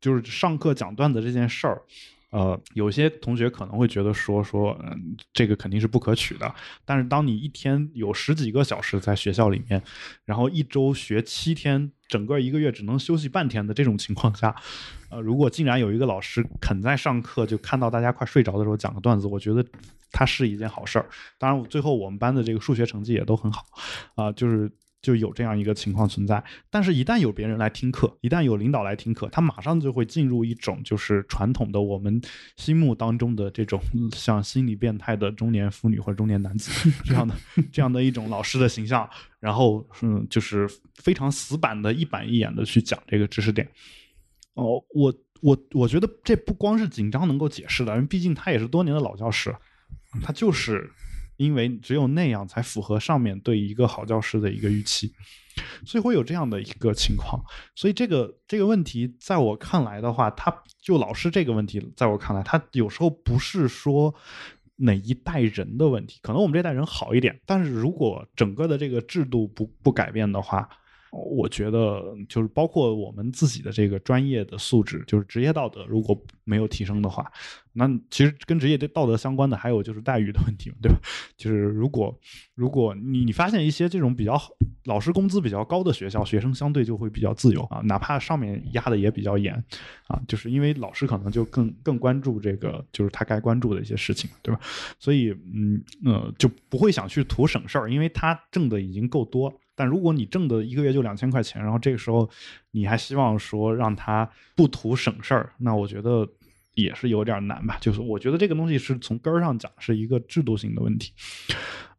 就是上课讲段子这件事儿。呃，有些同学可能会觉得说说，嗯，这个肯定是不可取的。但是当你一天有十几个小时在学校里面，然后一周学七天，整个一个月只能休息半天的这种情况下，呃，如果竟然有一个老师肯在上课就看到大家快睡着的时候讲个段子，我觉得他是一件好事儿。当然，最后我们班的这个数学成绩也都很好，啊，就是。就有这样一个情况存在，但是，一旦有别人来听课，一旦有领导来听课，他马上就会进入一种就是传统的我们心目当中的这种 像心理变态的中年妇女或者中年男子 这样的这样的一种老师的形象，然后嗯，就是非常死板的一板一眼的去讲这个知识点。哦，我我我觉得这不光是紧张能够解释的，因为毕竟他也是多年的老教师，他就是。因为只有那样才符合上面对一个好教师的一个预期，所以会有这样的一个情况。所以这个这个问题，在我看来的话，他就老师这个问题，在我看来，他有时候不是说哪一代人的问题，可能我们这代人好一点，但是如果整个的这个制度不不改变的话。我觉得就是包括我们自己的这个专业的素质，就是职业道德，如果没有提升的话，那其实跟职业道德相关的还有就是待遇的问题，对吧？就是如果如果你你发现一些这种比较好老师工资比较高的学校，学生相对就会比较自由啊，哪怕上面压的也比较严啊，就是因为老师可能就更更关注这个就是他该关注的一些事情，对吧？所以嗯呃就不会想去图省事儿，因为他挣的已经够多。但如果你挣的一个月就两千块钱，然后这个时候你还希望说让他不图省事儿，那我觉得也是有点难吧。就是我觉得这个东西是从根儿上讲是一个制度性的问题。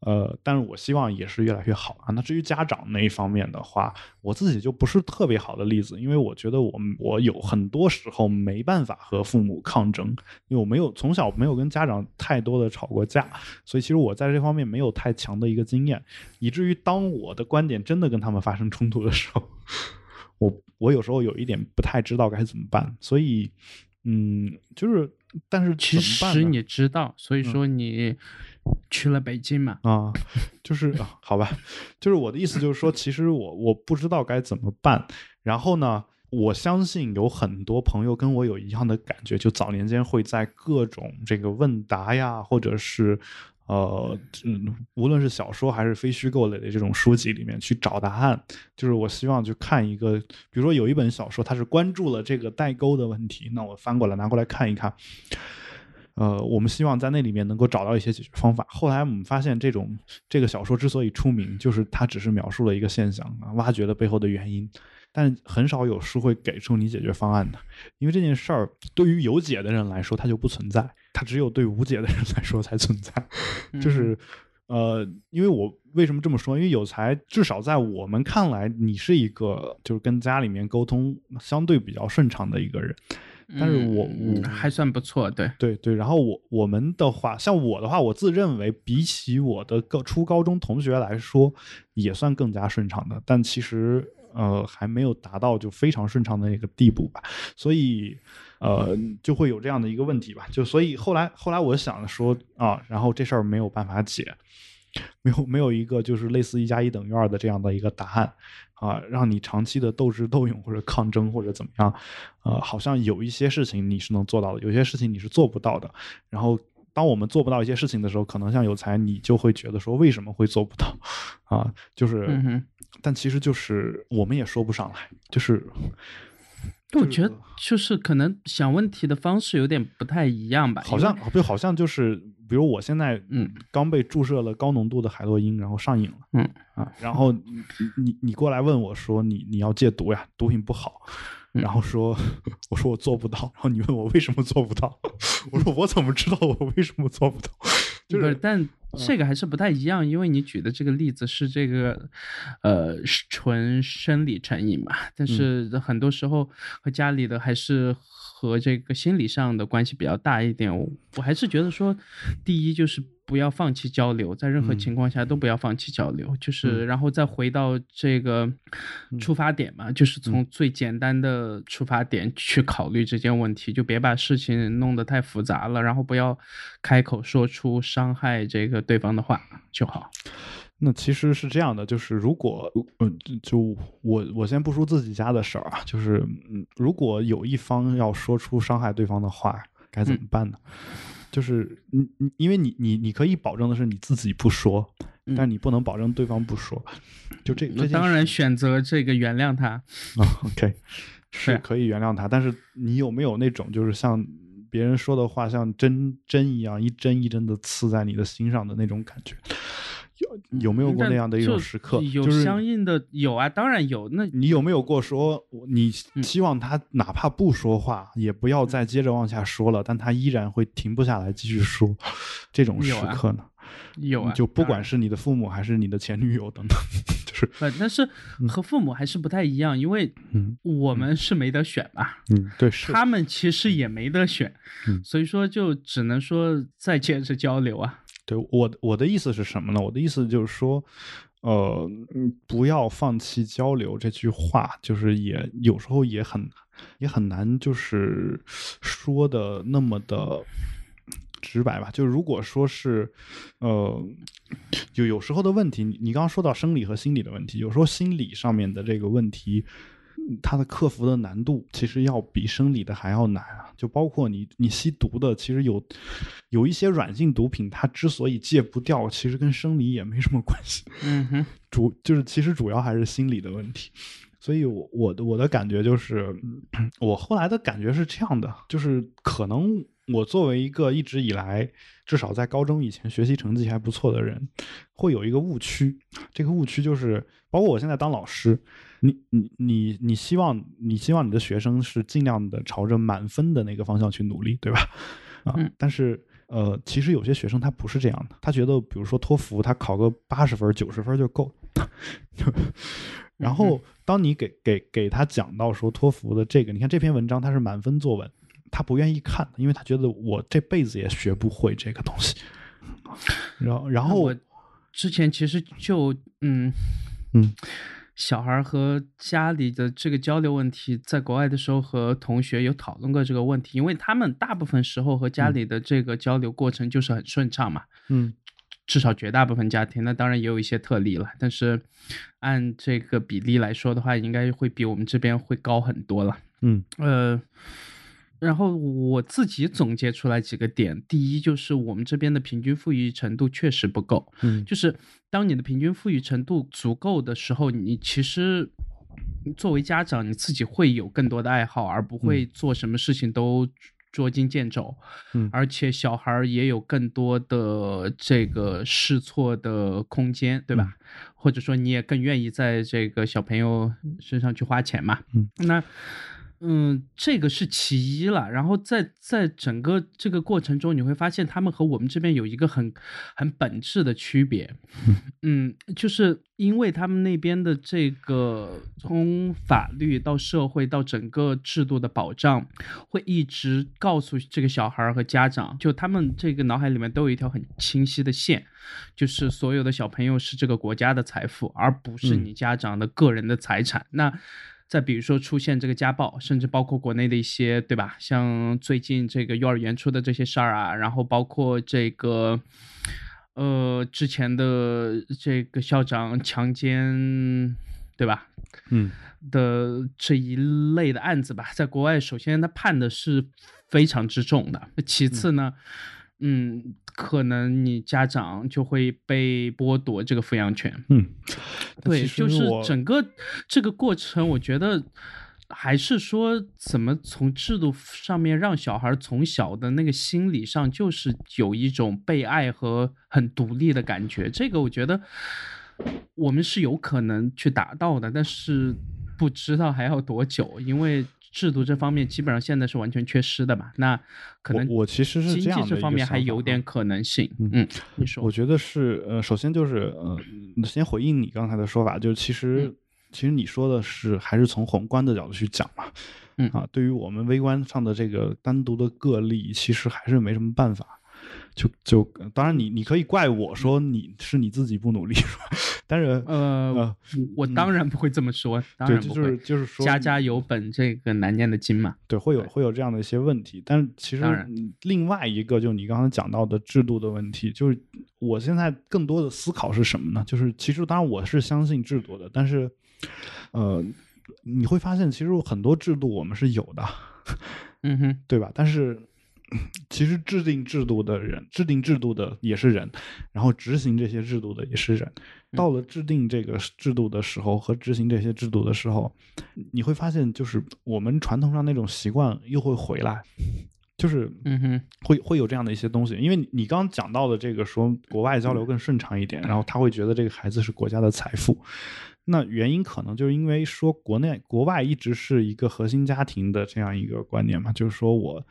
呃，但是我希望也是越来越好啊。那至于家长那一方面的话，我自己就不是特别好的例子，因为我觉得我我有很多时候没办法和父母抗争，因为我没有从小没有跟家长太多的吵过架，所以其实我在这方面没有太强的一个经验，以至于当我的观点真的跟他们发生冲突的时候，我我有时候有一点不太知道该怎么办。所以，嗯，就是，但是其实你知道，所以说你。去了北京嘛？啊，就是好吧，就是我的意思就是说，其实我我不知道该怎么办。然后呢，我相信有很多朋友跟我有一样的感觉，就早年间会在各种这个问答呀，或者是呃，嗯，无论是小说还是非虚构类的这种书籍里面去找答案。就是我希望去看一个，比如说有一本小说，它是关注了这个代沟的问题，那我翻过来拿过来看一看。呃，我们希望在那里面能够找到一些解决方法。后来我们发现，这种这个小说之所以出名，就是它只是描述了一个现象啊，挖掘了背后的原因，但很少有书会给出你解决方案的。因为这件事儿对于有解的人来说，它就不存在；它只有对无解的人来说才存在。就是呃，因为我为什么这么说？因为有才至少在我们看来，你是一个就是跟家里面沟通相对比较顺畅的一个人。但是我我还算不错，对对对。然后我我们的话，像我的话，我自认为比起我的高初高中同学来说，也算更加顺畅的。但其实呃还没有达到就非常顺畅的那个地步吧。所以呃就会有这样的一个问题吧。就所以后来后来我想说啊，然后这事儿没有办法解，没有没有一个就是类似一加一等于二的这样的一个答案。啊，让你长期的斗智斗勇或者抗争或者怎么样，呃，好像有一些事情你是能做到的，有些事情你是做不到的。然后，当我们做不到一些事情的时候，可能像有才，你就会觉得说为什么会做不到？啊，就是，但其实就是我们也说不上来，就是。我觉得就是可能想问题的方式有点不太一样吧。好像对，好像就是。比如我现在嗯刚被注射了高浓度的海洛因，然后上瘾了嗯啊，然后你你你过来问我说你你要戒毒呀，毒品不好，然后说 我说我做不到，然后你问我为什么做不到，我说我怎么知道我为什么做不到？就是，但这个还是不太一样，因为你举的这个例子是这个呃纯生理成瘾嘛，但是很多时候和家里的还是。和这个心理上的关系比较大一点，我还是觉得说，第一就是不要放弃交流，在任何情况下都不要放弃交流，就是然后再回到这个出发点嘛，就是从最简单的出发点去考虑这件问题，就别把事情弄得太复杂了，然后不要开口说出伤害这个对方的话就好。那其实是这样的，就是如果，嗯，就我我先不说自己家的事儿啊，就是嗯，如果有一方要说出伤害对方的话，该怎么办呢？就是你你，因为你你你可以保证的是你自己不说，但你不能保证对方不说。就这，这当然选择这个原谅他啊。OK，是可以原谅他，但是你有没有那种就是像别人说的话像针针一样一针一针的刺在你的心上的那种感觉？有 有没有过那样的一种时刻？有相应的有啊，当然有。那你有没有过说，你希望他哪怕不说话，也不要再接着往下说了，但他依然会停不下来继续说这种时刻呢？有啊，就不管是你的父母还是你的前女友等等，就是。但是和父母还是不太一样，因为我们是没得选嘛。嗯，对，他们其实也没得选，所以说就只能说再接着交流啊。对我我的意思是什么呢？我的意思就是说，呃，不要放弃交流这句话，就是也有时候也很也很难，就是说的那么的直白吧。就如果说是，呃，就有时候的问题，你你刚刚说到生理和心理的问题，有时候心理上面的这个问题。它的克服的难度其实要比生理的还要难啊！就包括你你吸毒的，其实有有一些软性毒品，它之所以戒不掉，其实跟生理也没什么关系。嗯哼，主就是其实主要还是心理的问题。所以，我我的我的感觉就是，我后来的感觉是这样的，就是可能我作为一个一直以来至少在高中以前学习成绩还不错的人，会有一个误区。这个误区就是，包括我现在当老师。你你你你希望你希望你的学生是尽量的朝着满分的那个方向去努力，对吧？啊，但是呃，其实有些学生他不是这样的，他觉得比如说托福他考个八十分九十分就够了。然后当你给给给他讲到说托福的这个，你看这篇文章它是满分作文，他不愿意看，因为他觉得我这辈子也学不会这个东西。然后然后我之前其实就嗯嗯。小孩和家里的这个交流问题，在国外的时候和同学有讨论过这个问题，因为他们大部分时候和家里的这个交流过程就是很顺畅嘛，嗯，至少绝大部分家庭，那当然也有一些特例了，但是按这个比例来说的话，应该会比我们这边会高很多了，嗯，呃。然后我自己总结出来几个点，第一就是我们这边的平均富裕程度确实不够，嗯，就是当你的平均富裕程度足够的时候，你其实作为家长你自己会有更多的爱好，而不会做什么事情都捉襟见肘，嗯，而且小孩也有更多的这个试错的空间，对吧？或者说你也更愿意在这个小朋友身上去花钱嘛，嗯，那。嗯，这个是其一了。然后在在整个这个过程中，你会发现他们和我们这边有一个很很本质的区别。嗯，就是因为他们那边的这个从法律到社会到整个制度的保障，会一直告诉这个小孩和家长，就他们这个脑海里面都有一条很清晰的线，就是所有的小朋友是这个国家的财富，而不是你家长的个人的财产。那再比如说出现这个家暴，甚至包括国内的一些，对吧？像最近这个幼儿园出的这些事儿啊，然后包括这个，呃，之前的这个校长强奸，对吧？嗯，的这一类的案子吧，在国外，首先他判的是非常之重的，其次呢。嗯，可能你家长就会被剥夺这个抚养权。嗯，对，就是整个这个过程，我觉得还是说怎么从制度上面让小孩从小的那个心理上，就是有一种被爱和很独立的感觉。这个我觉得我们是有可能去达到的，但是不知道还要多久，因为。制度这方面基本上现在是完全缺失的嘛？那可能我其实是经济这方面还有点可能性。嗯，你说？我觉得是呃，首先就是呃，先回应你刚才的说法，就是其实其实你说的是还是从宏观的角度去讲嘛。嗯啊，对于我们微观上的这个单独的个例，其实还是没什么办法。就就当然你你可以怪我说你是你自己不努力，但是呃，我当然不会这么说，当然不会，就是就是说家家有本这个难念的经嘛，对，会有会有这样的一些问题，但是其实另外一个就你刚刚讲到的制度的问题，就是我现在更多的思考是什么呢？就是其实当然我是相信制度的，但是呃，你会发现其实很多制度我们是有的，嗯哼，对吧？但是。其实制定制度的人，制定制度的也是人，然后执行这些制度的也是人。到了制定这个制度的时候和执行这些制度的时候，你会发现，就是我们传统上那种习惯又会回来，就是嗯哼，会会有这样的一些东西。因为你刚刚讲到的这个说国外交流更顺畅一点，然后他会觉得这个孩子是国家的财富。那原因可能就是因为说国内国外一直是一个核心家庭的这样一个观念嘛，就是说我。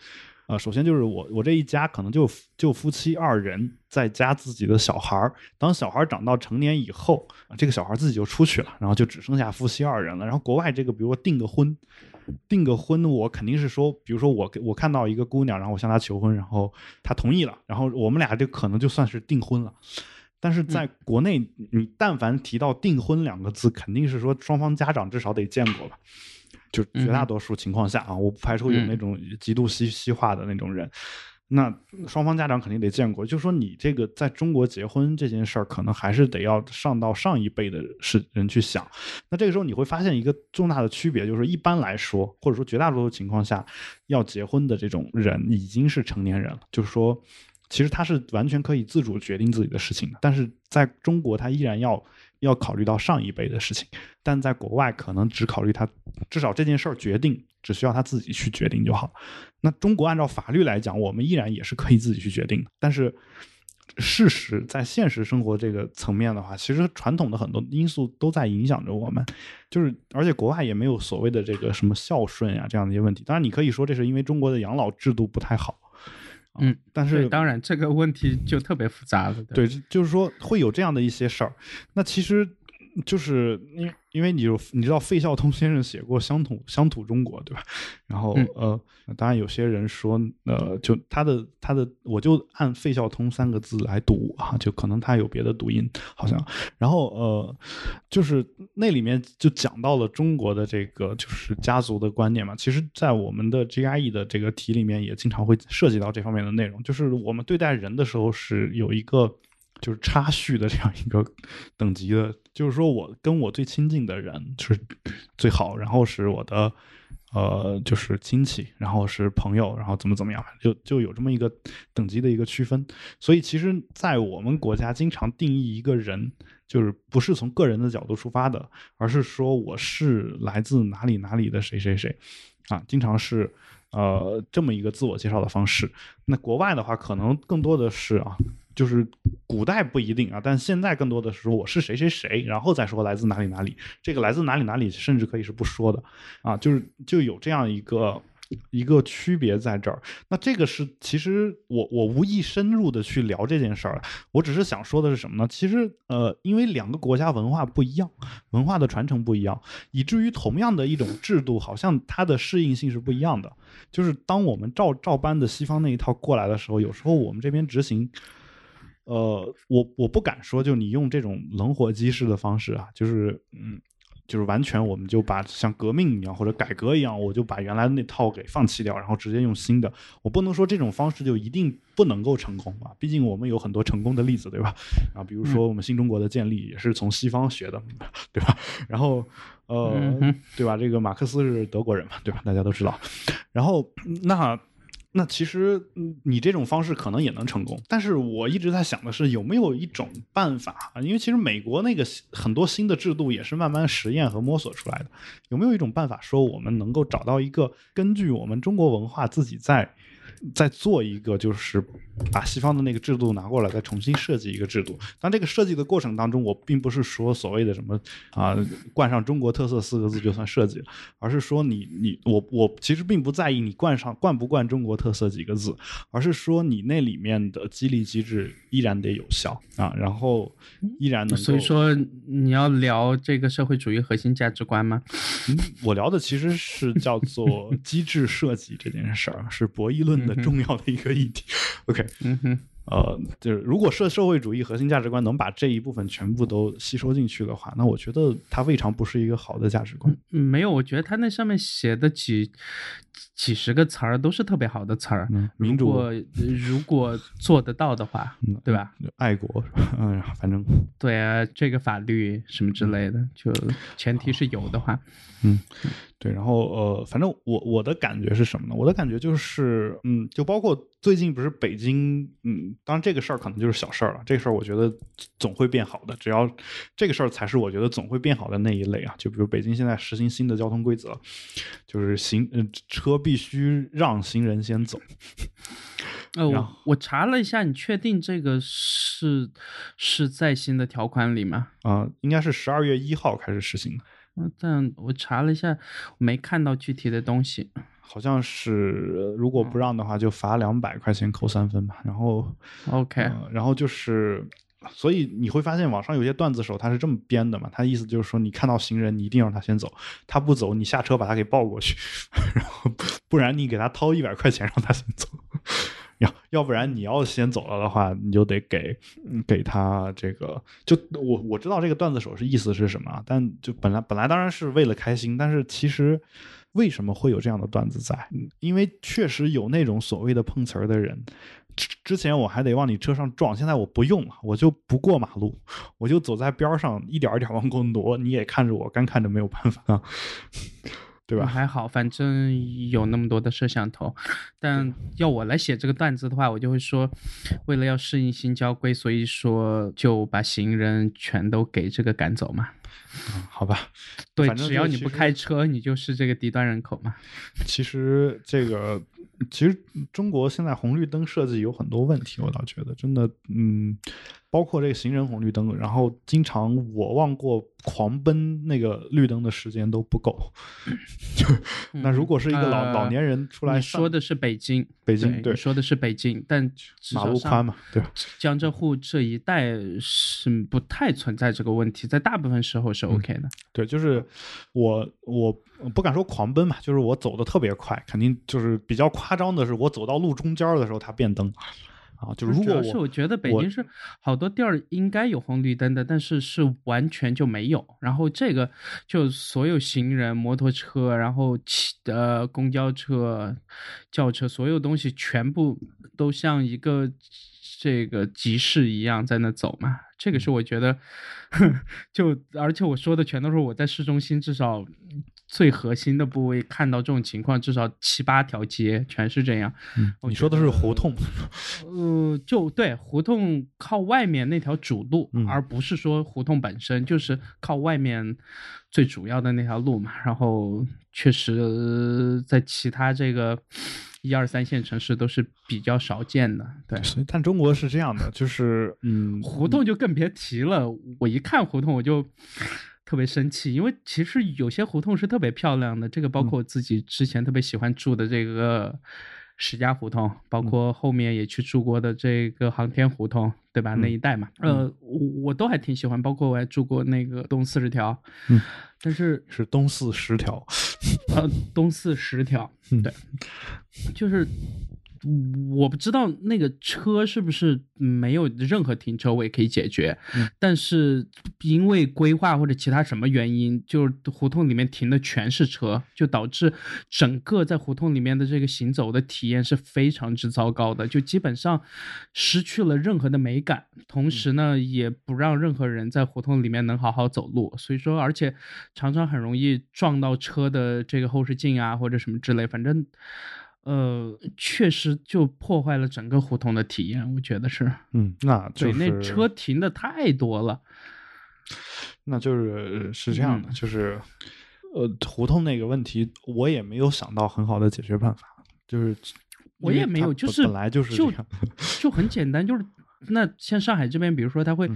呃，首先就是我，我这一家可能就就夫妻二人再加自己的小孩儿，当小孩长到成年以后，这个小孩自己就出去了，然后就只剩下夫妻二人了。然后国外这个，比如说订个婚，订个婚，我肯定是说，比如说我我看到一个姑娘，然后我向她求婚，然后她同意了，然后我们俩就可能就算是订婚了。但是在国内，你但凡提到订婚两个字，肯定是说双方家长至少得见过吧。就绝大多数情况下啊，我不排除有那种极度西西化的那种人，那双方家长肯定得见过。就说你这个在中国结婚这件事儿，可能还是得要上到上一辈的是人去想。那这个时候你会发现一个重大的区别，就是一般来说，或者说绝大多数情况下，要结婚的这种人已经是成年人了。就是说，其实他是完全可以自主决定自己的事情的。但是在中国，他依然要。要考虑到上一辈的事情，但在国外可能只考虑他，至少这件事儿决定只需要他自己去决定就好。那中国按照法律来讲，我们依然也是可以自己去决定的。但是事实在现实生活这个层面的话，其实传统的很多因素都在影响着我们。就是而且国外也没有所谓的这个什么孝顺呀这样的一些问题。当然你可以说这是因为中国的养老制度不太好。嗯，但是当然这个问题就特别复杂了。对，就是说会有这样的一些事儿。那其实就是因为。因为你有你知道费孝通先生写过《乡土乡土中国》，对吧？然后呃，当然有些人说，呃，就他的他的，我就按费孝通三个字来读啊，就可能他有别的读音，好像。然后呃，就是那里面就讲到了中国的这个就是家族的观念嘛。其实，在我们的 GRE 的这个题里面，也经常会涉及到这方面的内容。就是我们对待人的时候是有一个。就是差序的这样一个等级的，就是说我跟我最亲近的人是最好，然后是我的呃，就是亲戚，然后是朋友，然后怎么怎么样，就就有这么一个等级的一个区分。所以其实，在我们国家经常定义一个人，就是不是从个人的角度出发的，而是说我是来自哪里哪里的谁谁谁啊，经常是呃这么一个自我介绍的方式。那国外的话，可能更多的是啊。就是古代不一定啊，但现在更多的是说我是谁谁谁，然后再说来自哪里哪里。这个来自哪里哪里，甚至可以是不说的啊，就是就有这样一个一个区别在这儿。那这个是其实我我无意深入的去聊这件事儿，我只是想说的是什么呢？其实呃，因为两个国家文化不一样，文化的传承不一样，以至于同样的一种制度，好像它的适应性是不一样的。就是当我们照照搬的西方那一套过来的时候，有时候我们这边执行。呃，我我不敢说，就你用这种冷火鸡式的方式啊，就是嗯，就是完全我们就把像革命一样或者改革一样，我就把原来的那套给放弃掉，然后直接用新的。我不能说这种方式就一定不能够成功啊，毕竟我们有很多成功的例子，对吧？啊，比如说我们新中国的建立也是从西方学的，对吧？然后呃，对吧？这个马克思是德国人嘛，对吧？大家都知道。然后那。那其实你这种方式可能也能成功，但是我一直在想的是有没有一种办法？因为其实美国那个很多新的制度也是慢慢实验和摸索出来的，有没有一种办法说我们能够找到一个根据我们中国文化自己在。再做一个，就是把西方的那个制度拿过来，再重新设计一个制度。但这个设计的过程当中，我并不是说所谓的什么啊，冠上中国特色四个字就算设计了，而是说你你我我其实并不在意你冠上冠不冠中国特色几个字，而是说你那里面的激励机制依然得有效啊，然后依然能。所以说你要聊这个社会主义核心价值观吗？我聊的其实是叫做机制设计这件事儿，是博弈论的。重要的一个议题，OK，嗯哼，呃，就是如果社社会主义核心价值观能把这一部分全部都吸收进去的话，那我觉得它未尝不是一个好的价值观。没有，我觉得它那上面写的几几十个词儿都是特别好的词儿。民主，如果如果做得到的话，对吧？爱国，嗯，反正 对啊，这个法律什么之类的，就前提是有的话，嗯。对，然后呃，反正我我的感觉是什么呢？我的感觉就是，嗯，就包括最近不是北京，嗯，当然这个事儿可能就是小事儿了。这个事儿我觉得总会变好的，只要这个事儿才是我觉得总会变好的那一类啊。就比如北京现在实行新的交通规则，就是行嗯车必须让行人先走。呃，我我查了一下，你确定这个是是在新的条款里吗？啊，应该是十二月一号开始实行的。嗯，但我查了一下，没看到具体的东西。好像是如果不让的话，就罚两百块钱，扣三分吧。然后，OK，然后就是，所以你会发现网上有些段子手他是这么编的嘛？他意思就是说，你看到行人，你一定让他先走，他不走，你下车把他给抱过去，然后不然你给他掏一百块钱让他先走。要要不然你要先走了的话，你就得给给他这个。就我我知道这个段子手是意思是什么，但就本来本来当然是为了开心，但是其实为什么会有这样的段子在？因为确实有那种所谓的碰瓷儿的人。之之前我还得往你车上撞，现在我不用了，我就不过马路，我就走在边上，一点一点往过挪。你也看着我，干看着没有办法。对吧？还好，反正有那么多的摄像头。但要我来写这个段子的话，我就会说，为了要适应新交规，所以说就把行人全都给这个赶走嘛。好吧。对，只要你不开车，你就是这个低端人口嘛。其实这个，其实中国现在红绿灯设计有很多问题，我倒觉得真的，嗯。包括这个行人红绿灯，然后经常我望过狂奔那个绿灯的时间都不够。就那如果是一个老老年人出来，说的是北京，北京对，说的是北京，但马路宽嘛，对吧？江浙沪这一带是不太存在这个问题，在大部分时候是 OK 的。对，就是我我不敢说狂奔嘛，就是我走的特别快，肯定就是比较夸张的是，我走到路中间的时候，它变灯。啊，就是主要是我觉得北京是好多地儿应该有红绿灯的，但是是完全就没有。然后这个就所有行人、摩托车，然后骑呃公交车、轿车，所有东西全部都像一个这个集市一样在那走嘛。这个是我觉得，就而且我说的全都是我在市中心至少。最核心的部位看到这种情况，至少七八条街全是这样。你说的是胡同？呃，就对，胡同靠外面那条主路，而不是说胡同本身就是靠外面最主要的那条路嘛。然后确实，在其他这个一二三线城市都是比较少见的。对，但中国是这样的，就是嗯，胡同就更别提了。我一看胡同，我就。特别生气，因为其实有些胡同是特别漂亮的。这个包括我自己之前特别喜欢住的这个史家胡同，包括后面也去住过的这个航天胡同，对吧？那一带嘛，呃，我我都还挺喜欢。包括我还住过那个东四十条，嗯，但是是东四十条，呃，东四十条，对，就是。我不知道那个车是不是没有任何停车位可以解决，但是因为规划或者其他什么原因，就是胡同里面停的全是车，就导致整个在胡同里面的这个行走的体验是非常之糟糕的，就基本上失去了任何的美感，同时呢也不让任何人在胡同里面能好好走路，所以说而且常常很容易撞到车的这个后视镜啊或者什么之类，反正。呃，确实就破坏了整个胡同的体验，我觉得是。嗯，那对，那车停的太多了。那就是是这样的，就是呃，胡同那个问题，我也没有想到很好的解决办法。就是我也没有，就是本来就是就就很简单，就是那像上海这边，比如说他会。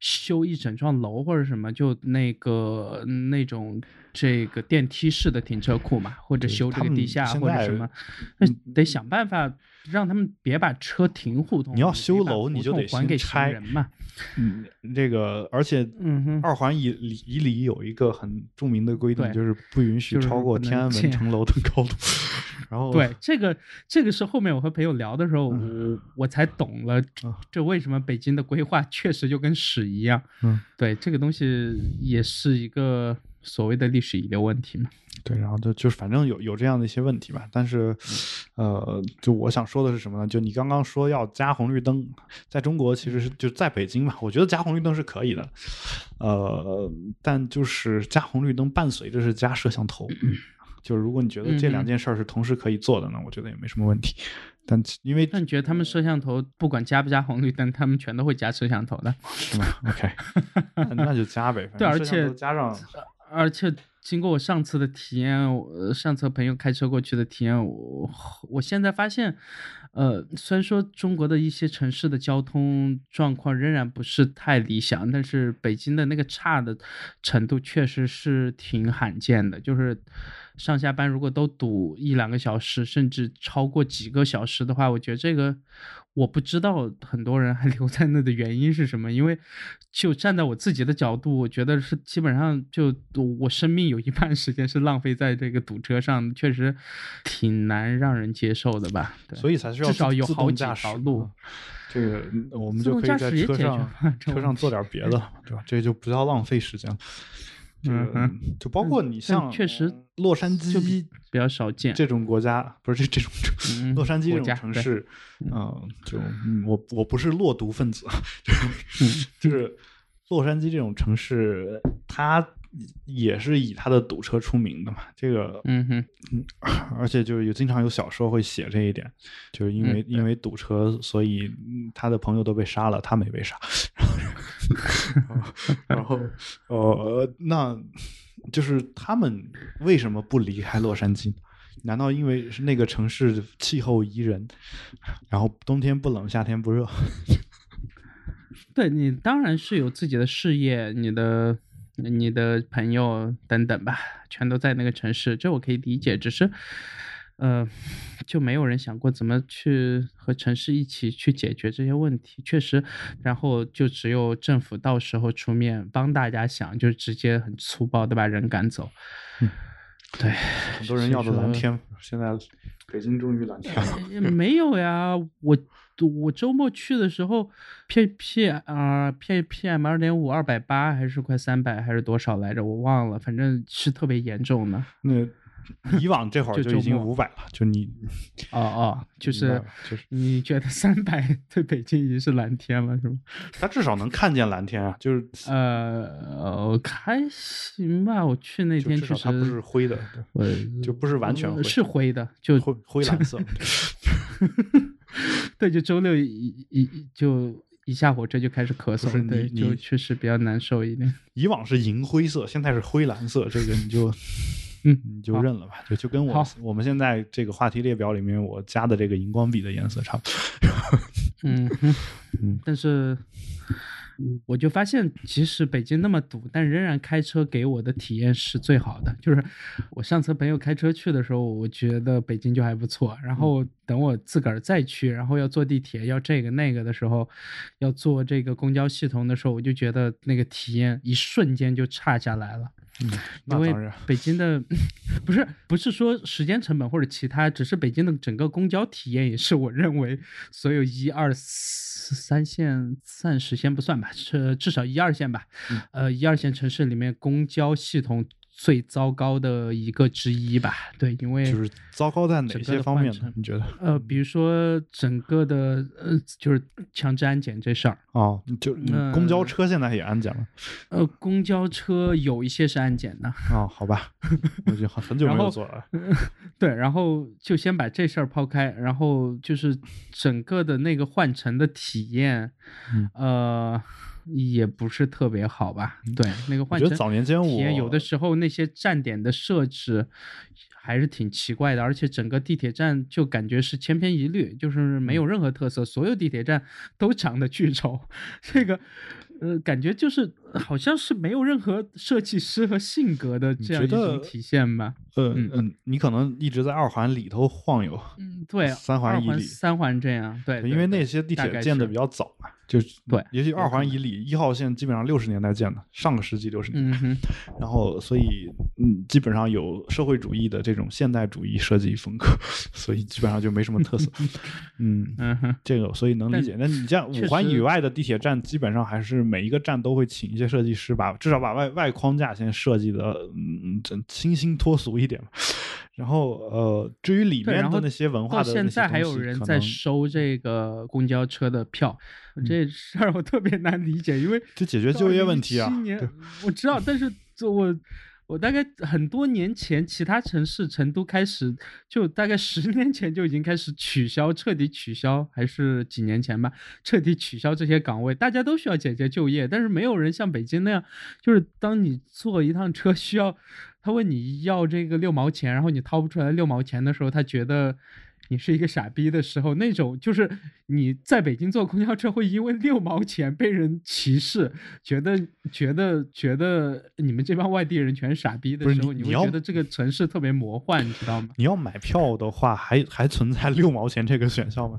修一整幢楼或者什么，就那个那种这个电梯式的停车库嘛，或者修这个地下或者什么，那得想办法让他们别把车停胡同。你要修楼，你就得还给拆人嘛。嗯，这个而且，嗯哼二环以里以里有一个很著名的规定，就是不允许超过天安门城楼的高度。然后，对这个这个是后面我和朋友聊的时候，我我才懂了，这为什么北京的规划确实就跟屎一样。嗯，对，这个东西也是一个所谓的历史遗留问题嘛。对，然后就就是反正有有这样的一些问题吧，但是，呃，就我想说的是什么呢？就你刚刚说要加红绿灯，在中国其实是就在北京嘛，我觉得加红绿灯是可以的，呃，但就是加红绿灯伴随着是加摄像头，就是如果你觉得这两件事儿是同时可以做的呢，我觉得也没什么问题。但因为那你觉得他们摄像头不管加不加红绿灯，他们全都会加摄像头的，是吗？OK，那就加呗，对，而且加上，而且。经过我上次的体验，呃，上次朋友开车过去的体验，我我现在发现，呃，虽然说中国的一些城市的交通状况仍然不是太理想，但是北京的那个差的程度确实是挺罕见的，就是上下班如果都堵一两个小时，甚至超过几个小时的话，我觉得这个。我不知道很多人还留在那的原因是什么，因为就站在我自己的角度，我觉得是基本上就我生命有一半时间是浪费在这个堵车上，确实挺难让人接受的吧。所以才需要至少有好几条路。这个我们就可以在车上车上做点别的，对吧？这就不要浪费时间了。嗯，就包括你像确实洛杉矶比较少见这种国家，不是这这种洛杉矶这种城市，嗯，就我我不是落毒分子，就是洛杉矶这种城市，它也是以他的堵车出名的嘛。这个，嗯哼，而且就是有经常有小说会写这一点，就是因为因为堵车，所以他的朋友都被杀了，他没被杀。然后，呃，那就是他们为什么不离开洛杉矶？难道因为是那个城市气候宜人，然后冬天不冷，夏天不热？对你当然是有自己的事业，你的、你的朋友等等吧，全都在那个城市，这我可以理解。只是。呃，就没有人想过怎么去和城市一起去解决这些问题，确实，然后就只有政府到时候出面帮大家想，就直接很粗暴的把人赶走。嗯，对，很多人要的蓝天，现在北京终于蓝天了。没有呀，我我周末去的时候，P P 啊 P P M 二点五二百八还是快三百还是多少来着？我忘了，反正是特别严重的。那。以往这会儿就已经五百了，就你，哦哦，就是就是你觉得三百 对北京已经是蓝天了，是吗？他至少能看见蓝天啊，就是呃，还行吧。我去那天确实它不是灰的，就不是完全灰，是灰的，就灰灰蓝色。对，就周六一一就一下火车就开始咳嗽，对，就确实比较难受一点。以往是银灰色，现在是灰蓝色，这个你就。嗯，你就认了吧，就就跟我我们现在这个话题列表里面我加的这个荧光笔的颜色差不多。嗯嗯，但是我就发现，即使北京那么堵，但仍然开车给我的体验是最好的。就是我上次朋友开车去的时候，我觉得北京就还不错。然后等我自个儿再去，然后要坐地铁，要这个那个的时候，要坐这个公交系统的时候，我就觉得那个体验一瞬间就差下来了。嗯，因为北京的 不是不是说时间成本或者其他，只是北京的整个公交体验也是我认为所有一二三线暂时先不算吧，是至少一二线吧，呃一二线城市里面公交系统。最糟糕的一个之一吧，对，因为就是糟糕在哪些方面呢？你觉得？呃，比如说整个的呃，就是强制安检这事儿哦，就公交车现在也安检了。呃，公交车有一些是安检的。哦，好吧，我已经很久没有坐了。对，然后就先把这事儿抛开，然后就是整个的那个换乘的体验，呃。也不是特别好吧？对，那个换乘体验有的时候那些站点的设置还是挺奇怪的，而且整个地铁站就感觉是千篇一律，就是没有任何特色，所有地铁站 都长得巨丑，这个呃感觉就是好像是没有任何设计师和性格的这样一种体现吧。嗯嗯，你可能一直在二环里头晃悠。嗯，对，三环以里，三环这样，对，因为那些地铁建的比较早嘛。就对，也许二环以里，一号线基本上六十年代建的，上个世纪六十年代，然后所以嗯，基本上有社会主义的这种现代主义设计风格，所以基本上就没什么特色。嗯嗯，这个所以能理解。那你像五环以外的地铁站，基本上还是每一个站都会请一些设计师，把至少把外外框架先设计的嗯，清新脱俗一点。然后呃，至于里面的那些文化的现在还有人在收这个公交车的票，这事儿我特别难理解，因为就解决就业问题啊。我知道，但是我我大概很多年前，其他城市成都开始就大概十年前就已经开始取消，彻底取消，还是几年前吧，彻底取消这些岗位，大家都需要解决就业，但是没有人像北京那样，就是当你坐一趟车需要。他问你要这个六毛钱，然后你掏不出来六毛钱的时候，他觉得你是一个傻逼的时候，那种就是你在北京坐公交车会因为六毛钱被人歧视，觉得觉得觉得你们这帮外地人全是傻逼的时候，你会觉得这个城市特别魔幻，你知道吗？你要买票的话，还还存在六毛钱这个选项吗？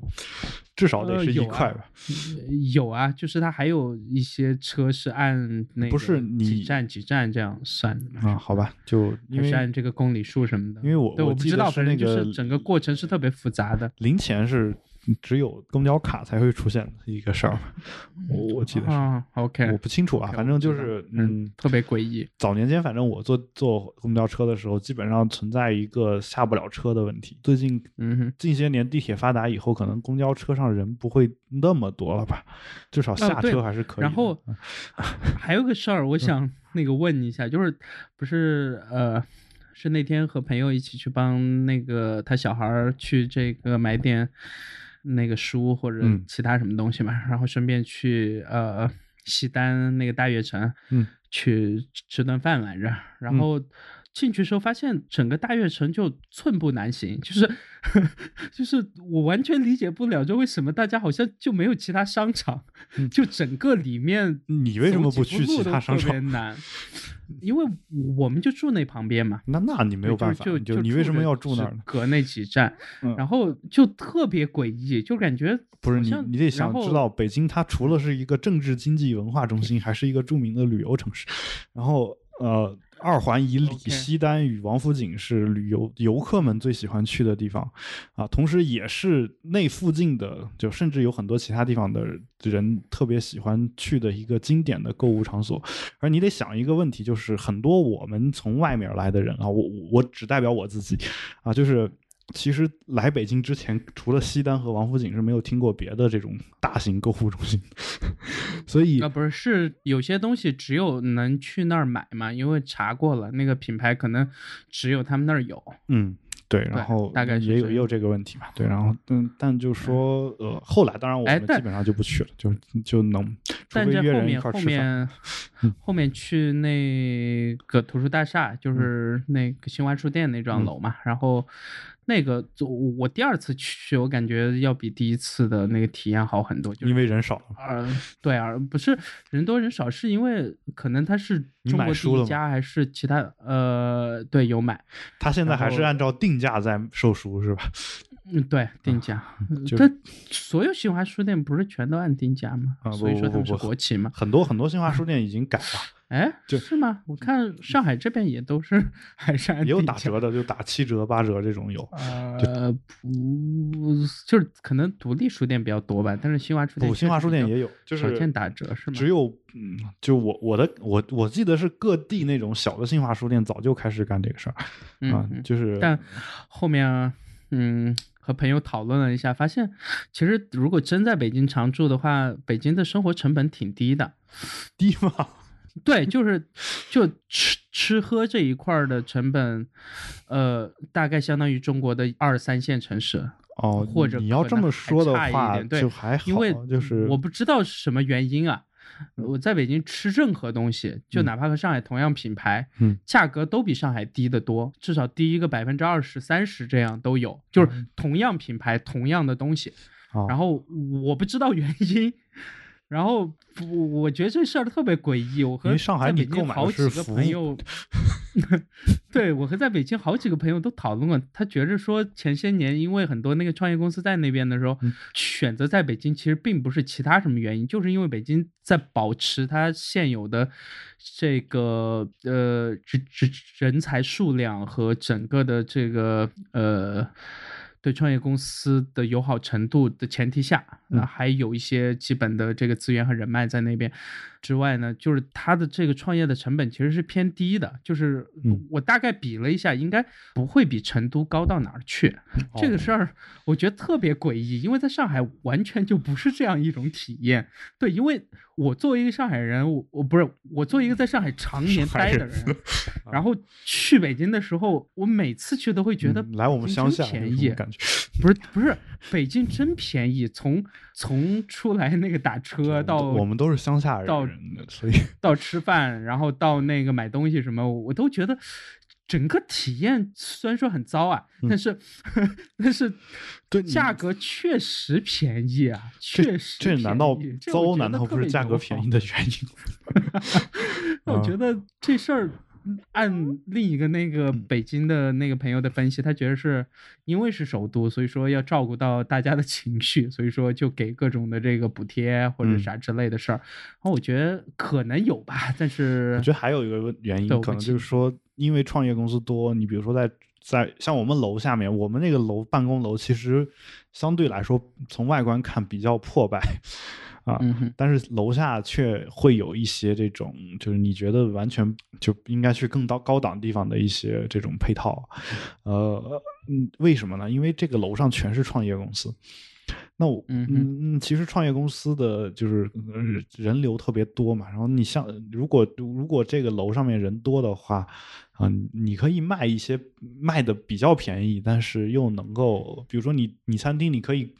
至少得是一块吧，有啊，就是它还有一些车是按那不是你几站几站这样算的啊？好吧，就因为按这个公里数什么的，因为我我不知道，反正就是整个过程是特别复杂的，零钱是。只有公交卡才会出现的一个事儿，我 我记得是，OK，我不清楚啊，反正就是嗯，特别诡异。早年间，反正我坐坐公交车的时候，基本上存在一个下不了车的问题。最近，嗯，近些年地铁发达以后，可能公交车上人不会那么多了吧？至少下车还是可以。然后 还有个事儿，我想那个问一下，就是不是呃，是那天和朋友一起去帮那个他小孩去这个买点。那个书或者其他什么东西嘛，然后顺便去呃西单那个大悦城，嗯，去吃顿饭来着。然后进去时候发现整个大悦城就寸步难行，就是 就是我完全理解不了，就为什么大家好像就没有其他商场，就整个里面你为什么不去其他商场？难。因为我们就住那旁边嘛，那那你没有办法，就就你为什么要住那儿？隔那几站，然后就特别诡异，就感觉不是你，你得想知道，北京它除了是一个政治、经济、文化中心，还是一个著名的旅游城市，然后呃。二环以里，西单与王府井是旅游游客们最喜欢去的地方，啊，同时也是那附近的，就甚至有很多其他地方的人特别喜欢去的一个经典的购物场所。而你得想一个问题，就是很多我们从外面来的人啊，我我只代表我自己，啊，就是。其实来北京之前，除了西单和王府井，是没有听过别的这种大型购物中心。所以啊，不是，是有些东西只有能去那儿买嘛，因为查过了，那个品牌可能只有他们那儿有。嗯。对，然后大概也有也有这个问题嘛。对，然后但，但就说呃，后来当然我们基本上就不去了，就就能。但这后面后面 后面去那个图书大厦，就是那个新华书店那幢楼嘛，然后。那个，我我第二次去，我感觉要比第一次的那个体验好很多，就因为人少。呃，对啊，不是人多人少，是因为可能他是中国第一家，还是其他？呃，对，有买。他现在还是按照定价在售书，是吧？嗯，对，定价。这所有新华书店不是全都按定价吗？啊，所以说他们是国企嘛。很多很多新华书店已经改了。哎，是吗？我看上海这边也都是还是也有打折的，就打七折八折这种有。呃，不，就是可能独立书店比较多吧，但是新华书店，新华书店也有，就是少见打折是吗？只有嗯，就我我的我我记得是各地那种小的新华书店早就开始干这个事儿啊，就是。但后面嗯，和朋友讨论了一下，发现其实如果真在北京常住的话，北京的生活成本挺低的，低吗？对，就是就吃吃喝这一块的成本，呃，大概相当于中国的二三线城市哦，或者你要这么说的话，就还好，因为就是我不知道是什么原因啊。我在北京吃任何东西，就哪怕和上海同样品牌，嗯，价格都比上海低得多，至少低一个百分之二十三十这样都有，就是同样品牌同样的东西，然后我不知道原因。然后我我觉得这事儿特别诡异，我和上海你购买好几个朋友，对我和在北京好几个朋友都讨论过，他觉着说前些年因为很多那个创业公司在那边的时候，选择在北京其实并不是其他什么原因，就是因为北京在保持它现有的这个呃人人人才数量和整个的这个呃。对创业公司的友好程度的前提下，那还有一些基本的这个资源和人脉在那边。之外呢，就是它的这个创业的成本其实是偏低的，就是我大概比了一下，应该不会比成都高到哪儿去。这个事儿我觉得特别诡异，因为在上海完全就不是这样一种体验。对，因为我作为一个上海人，我我不是我作为一个在上海常年待的人，然后去北京的时候，我每次去都会觉得来我们乡下便宜，感觉不是不是北京真便宜，从从出来那个打车到我们都是乡下人到。所以 到吃饭，然后到那个买东西什么，我都觉得整个体验虽然说很糟啊，但是但是对价格确实便宜啊，确实这难道糟难道不是价格便宜的原因？我觉得这事儿。按另一个那个北京的那个朋友的分析，他觉得是因为是首都，所以说要照顾到大家的 情绪，所以说就给各种的这个补贴或者啥之类的事儿。然后我觉得可能有吧，但是我觉得还有一个原因，可能就是说，因为创业公司多，你比如说在在像我们楼下面，我们那个楼办公楼其实相对来说从外观看比较破败。啊，但是楼下却会有一些这种，就是你觉得完全就应该去更高高档地方的一些这种配套，呃，嗯，为什么呢？因为这个楼上全是创业公司。那我嗯嗯，其实创业公司的就是人流特别多嘛，然后你像如果如果这个楼上面人多的话，啊，你可以卖一些卖的比较便宜，但是又能够，比如说你你餐厅你可以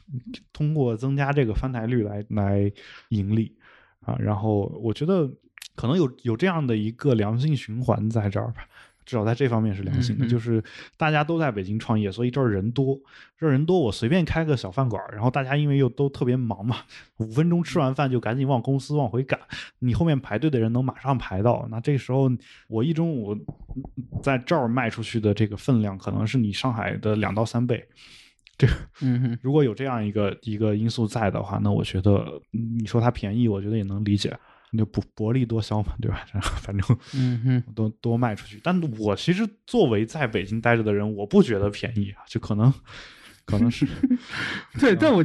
通过增加这个翻台率来来盈利啊，然后我觉得可能有有这样的一个良性循环在这儿吧。至少在这方面是良性的，就是大家都在北京创业，所以这儿人多，这儿人多，我随便开个小饭馆，然后大家因为又都特别忙嘛，五分钟吃完饭就赶紧往公司往回赶，你后面排队的人能马上排到，那这时候我一中午在这儿卖出去的这个分量，可能是你上海的两到三倍。这个，嗯，如果有这样一个一个因素在的话，那我觉得你说它便宜，我觉得也能理解。你就薄薄利多销嘛，对吧？反正，嗯哼，多多卖出去。但我其实作为在北京待着的人，我不觉得便宜啊，就可能，可能是，对，但我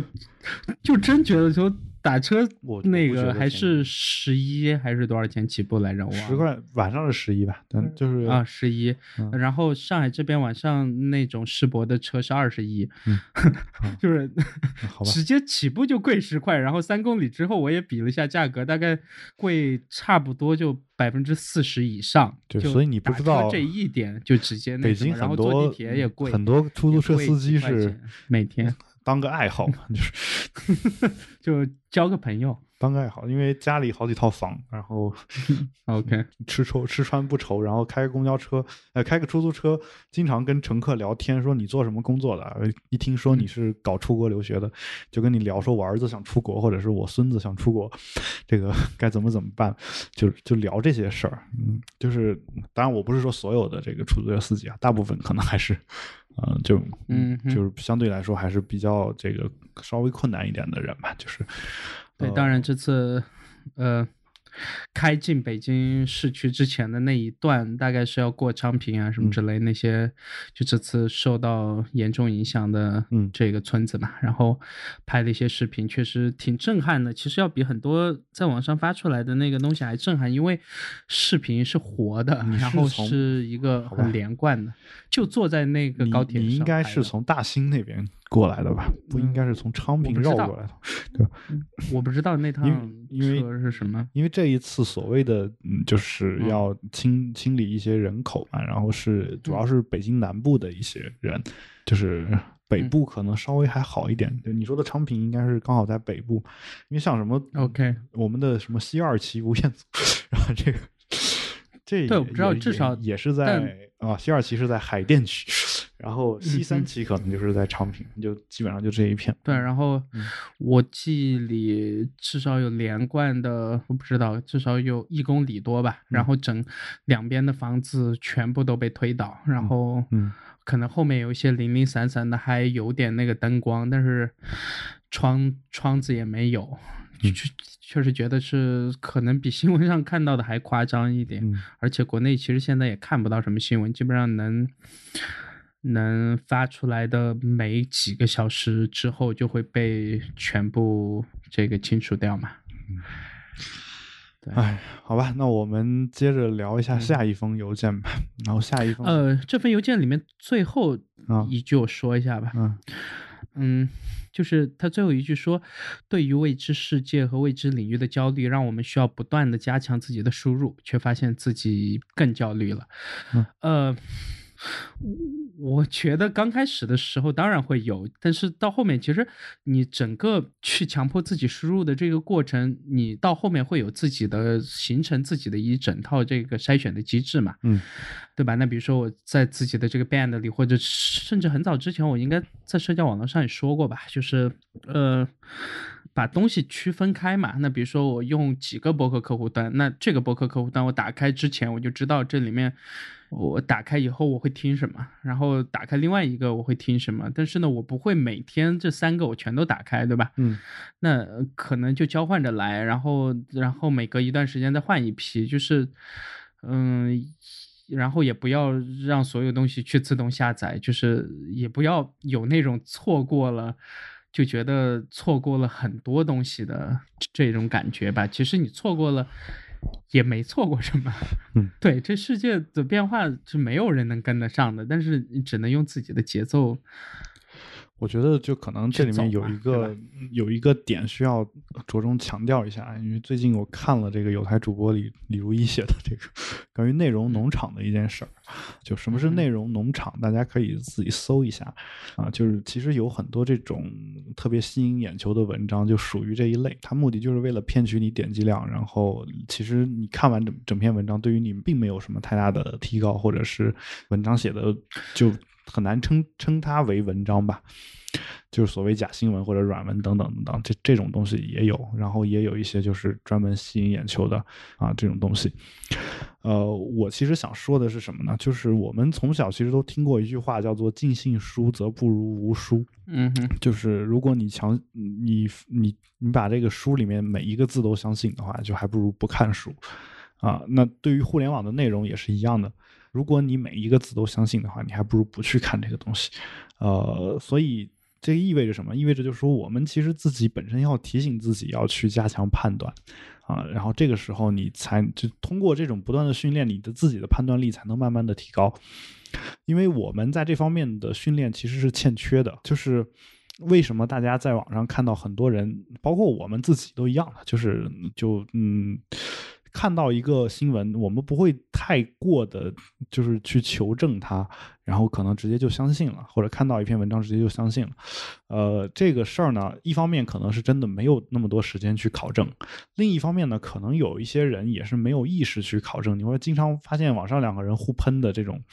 就真觉得说。打车我那个还是十一还是多少钱起步来着？我十块晚上是十一吧，但就是啊十一，然后上海这边晚上那种世博的车是二十一，就是 直接起步就贵十块，然后三公里之后我也比了一下价格，大概贵差不多就百分之四十以上。就所以你不知道这一点就直接北京很多坐地铁也贵，很多出租车司机是每天。当个爱好嘛，就是就交个朋友，当个爱好，因为家里好几套房，然后 OK 吃愁吃穿不愁，然后开个公交车，呃，开个出租车，经常跟乘客聊天，说你做什么工作的？一听说你是搞出国留学的，就跟你聊说，我儿子想出国，或者是我孙子想出国，这个该怎么怎么办？就就聊这些事儿，嗯，就是当然我不是说所有的这个出租车司机啊，大部分可能还是。嗯，就嗯，就是相对来说还是比较这个稍微困难一点的人吧，就是，对，当然这次，呃。开进北京市区之前的那一段，大概是要过昌平啊什么之类那些，就这次受到严重影响的这个村子嘛，然后拍了一些视频，确实挺震撼的。其实要比很多在网上发出来的那个东西还震撼，因为视频是活的，然后是一个很连贯的，就坐在那个高铁上。你应该是从大兴那边。过来的吧，不应该是从昌平绕过来的，对我不知道那趟车是什么，因为这一次所谓的嗯，就是要清清理一些人口嘛，然后是主要是北京南部的一些人，就是北部可能稍微还好一点。对你说的昌平应该是刚好在北部，因为像什么 OK，我们的什么西二旗、吴彦祖，然后这个这对我不知道，至少也是在啊，西二旗是在海淀区。然后西三旗可能就是在昌平，就基本上就这一片。对，然后我记忆里至少有连贯的，我不知道，至少有一公里多吧。然后整两边的房子全部都被推倒，然后可能后面有一些零零散散的，还有点那个灯光，但是窗窗子也没有。确确实觉得是可能比新闻上看到的还夸张一点，而且国内其实现在也看不到什么新闻，基本上能能发出来的每几个小时之后就会被全部这个清除掉嘛。对，哎，好吧，那我们接着聊一下下一封邮件吧。然后下一封，呃，这份邮件里面最后一句我说一下吧。嗯嗯。就是他最后一句说：“对于未知世界和未知领域的焦虑，让我们需要不断的加强自己的输入，却发现自己更焦虑了。”呃。我觉得刚开始的时候当然会有，但是到后面其实你整个去强迫自己输入的这个过程，你到后面会有自己的形成自己的一整套这个筛选的机制嘛，嗯，对吧？那比如说我在自己的这个 band 里，或者甚至很早之前，我应该在社交网络上也说过吧，就是呃。把东西区分开嘛，那比如说我用几个博客客户端，那这个博客客户端我打开之前我就知道这里面，我打开以后我会听什么，然后打开另外一个我会听什么，但是呢我不会每天这三个我全都打开，对吧？嗯，那可能就交换着来，然后然后每隔一段时间再换一批，就是嗯，然后也不要让所有东西去自动下载，就是也不要有那种错过了。就觉得错过了很多东西的这种感觉吧，其实你错过了，也没错过什么。嗯，对，这世界的变化是没有人能跟得上的，但是你只能用自己的节奏。我觉得就可能这里面有一个有一个点需要着重强调一下，因为最近我看了这个有台主播李李如一写的这个关于内容农场的一件事儿，就什么是内容农场，大家可以自己搜一下。啊，就是其实有很多这种特别吸引眼球的文章就属于这一类，它目的就是为了骗取你点击量，然后其实你看完整整篇文章，对于你并没有什么太大的提高，或者是文章写的就。很难称称它为文章吧，就是所谓假新闻或者软文等等等等，这这种东西也有，然后也有一些就是专门吸引眼球的啊这种东西。呃，我其实想说的是什么呢？就是我们从小其实都听过一句话，叫做“尽信书则不如无书”。嗯哼，就是如果你强你你你把这个书里面每一个字都相信的话，就还不如不看书啊。那对于互联网的内容也是一样的。如果你每一个字都相信的话，你还不如不去看这个东西，呃，所以这意味着什么？意味着就是说，我们其实自己本身要提醒自己要去加强判断，啊，然后这个时候你才就通过这种不断的训练，你的自己的判断力才能慢慢的提高。因为我们在这方面的训练其实是欠缺的，就是为什么大家在网上看到很多人，包括我们自己都一样，就是就嗯。看到一个新闻，我们不会太过的，就是去求证它，然后可能直接就相信了，或者看到一篇文章直接就相信了。呃，这个事儿呢，一方面可能是真的没有那么多时间去考证，另一方面呢，可能有一些人也是没有意识去考证。你会经常发现网上两个人互喷的这种，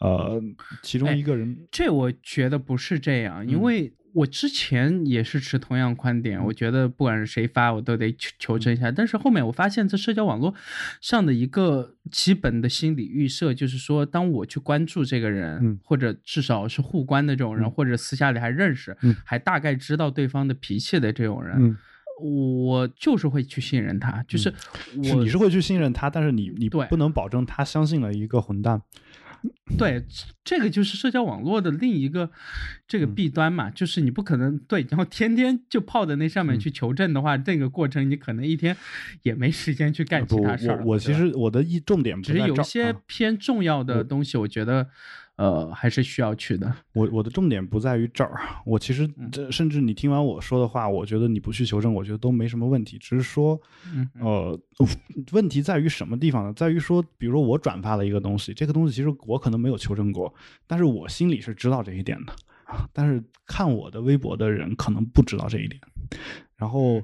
呃，其中一个人，这我觉得不是这样，因为。我之前也是持同样观点，我觉得不管是谁发，我都得求求证一下。但是后面我发现，在社交网络上的一个基本的心理预设，就是说，当我去关注这个人，或者至少是互关的这种人，或者私下里还认识，还大概知道对方的脾气的这种人，我就是会去信任他。就是我你是会去信任他，但是你你不能保证他相信了一个混蛋。对，这个就是社交网络的另一个这个弊端嘛，就是你不可能对，然后天天就泡在那上面去求证的话，这个过程你可能一天也没时间去干其他事儿。我我其实我的一重点只是有些偏重要的东西，我觉得。呃，还是需要去的。我我的重点不在于这儿。我其实这甚至你听完我说的话，我觉得你不去求证，我觉得都没什么问题。只是说，呃，问题在于什么地方呢？在于说，比如说我转发了一个东西，这个东西其实我可能没有求证过，但是我心里是知道这一点的。但是看我的微博的人可能不知道这一点。然后，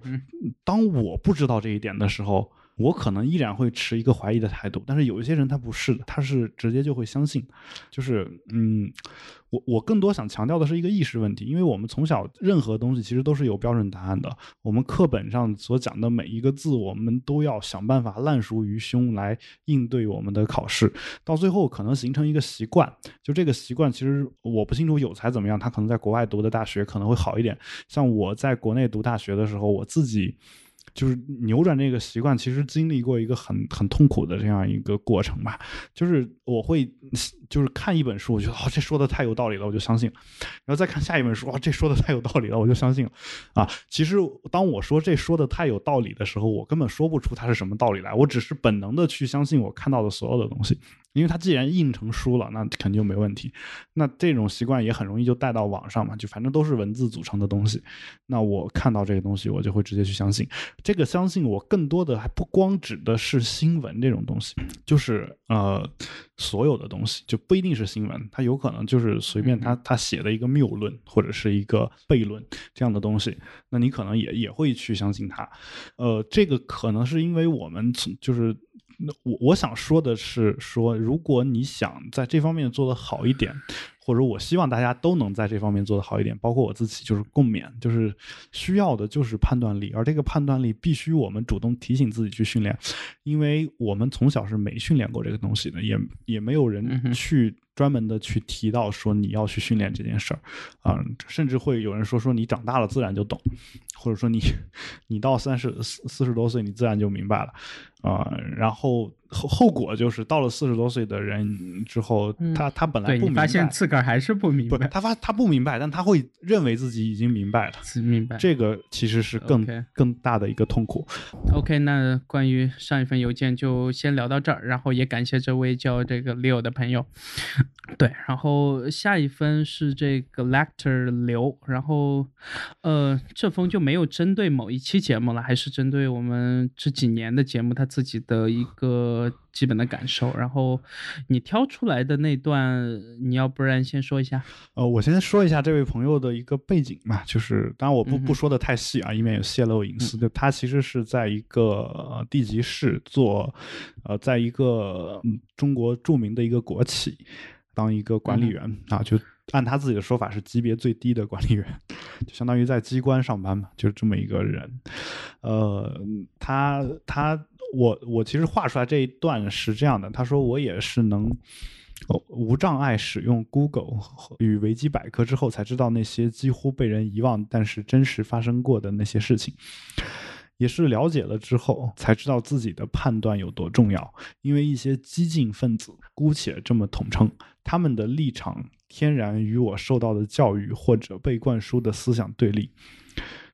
当我不知道这一点的时候。我可能依然会持一个怀疑的态度。但是有一些人他不是的，他是直接就会相信，就是嗯。我我更多想强调的是一个意识问题，因为我们从小任何东西其实都是有标准答案的。我们课本上所讲的每一个字，我们都要想办法烂熟于胸来应对我们的考试，到最后可能形成一个习惯。就这个习惯，其实我不清楚有才怎么样，他可能在国外读的大学可能会好一点。像我在国内读大学的时候，我自己。就是扭转这个习惯，其实经历过一个很很痛苦的这样一个过程吧。就是我会，就是看一本书，我觉得哦，这说的太有道理了，我就相信。然后再看下一本书，哇，这说的太有道理了，我就相信了。啊，其实当我说这说的太有道理的时候，我根本说不出它是什么道理来，我只是本能的去相信我看到的所有的东西。因为它既然印成书了，那肯定就没问题。那这种习惯也很容易就带到网上嘛，就反正都是文字组成的东西。那我看到这个东西，我就会直接去相信。这个相信我更多的还不光指的是新闻这种东西，就是呃所有的东西就不一定是新闻，它有可能就是随便他他写的一个谬论或者是一个悖论这样的东西，那你可能也也会去相信它。呃，这个可能是因为我们从就是。那我我想说的是，说如果你想在这方面做得好一点，或者我希望大家都能在这方面做得好一点，包括我自己，就是共勉，就是需要的就是判断力，而这个判断力必须我们主动提醒自己去训练，因为我们从小是没训练过这个东西的，也也没有人去。专门的去提到说你要去训练这件事儿，啊，甚至会有人说说你长大了自然就懂，或者说你 你到三十四四十多岁你自然就明白了，啊，然后。后后果就是到了四十多岁的人之后，他他本来不明白，发现自个儿还是不明白。他发他不明白，但他会认为自己已经明白了。明白这个其实是更更大的一个痛苦。OK，那关于上一份邮件就先聊到这儿，然后也感谢这位叫这个 Leo 的朋友。对，然后下一封是这个 Lector 刘，然后呃，这封就没有针对某一期节目了，还是针对我们这几年的节目他自己的一个。基本的感受，然后你挑出来的那段，你要不然先说一下。呃，我先说一下这位朋友的一个背景嘛，就是当然我不不说的太细啊，以免有泄露隐私。就他其实是在一个地级市做，呃，在一个中国著名的一个国企当一个管理员啊，就按他自己的说法是级别最低的管理员，就相当于在机关上班嘛，就是这么一个人。呃，他他。我我其实画出来这一段是这样的，他说我也是能无障碍使用 Google 与维基百科之后，才知道那些几乎被人遗忘但是真实发生过的那些事情，也是了解了之后才知道自己的判断有多重要。因为一些激进分子，姑且这么统称，他们的立场天然与我受到的教育或者被灌输的思想对立，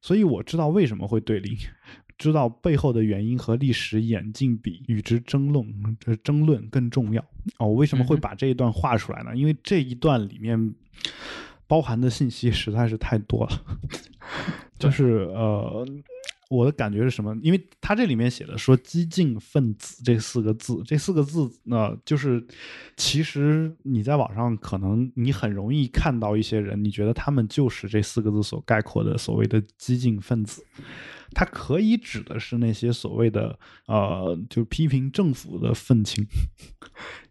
所以我知道为什么会对立。知道背后的原因和历史演进比与之争论，这争论更重要哦。我为什么会把这一段画出来呢？因为这一段里面包含的信息实在是太多了，就是呃。我的感觉是什么？因为他这里面写的说“激进分子”这四个字，这四个字呢，就是其实你在网上可能你很容易看到一些人，你觉得他们就是这四个字所概括的所谓的激进分子。他可以指的是那些所谓的呃，就批评政府的愤青。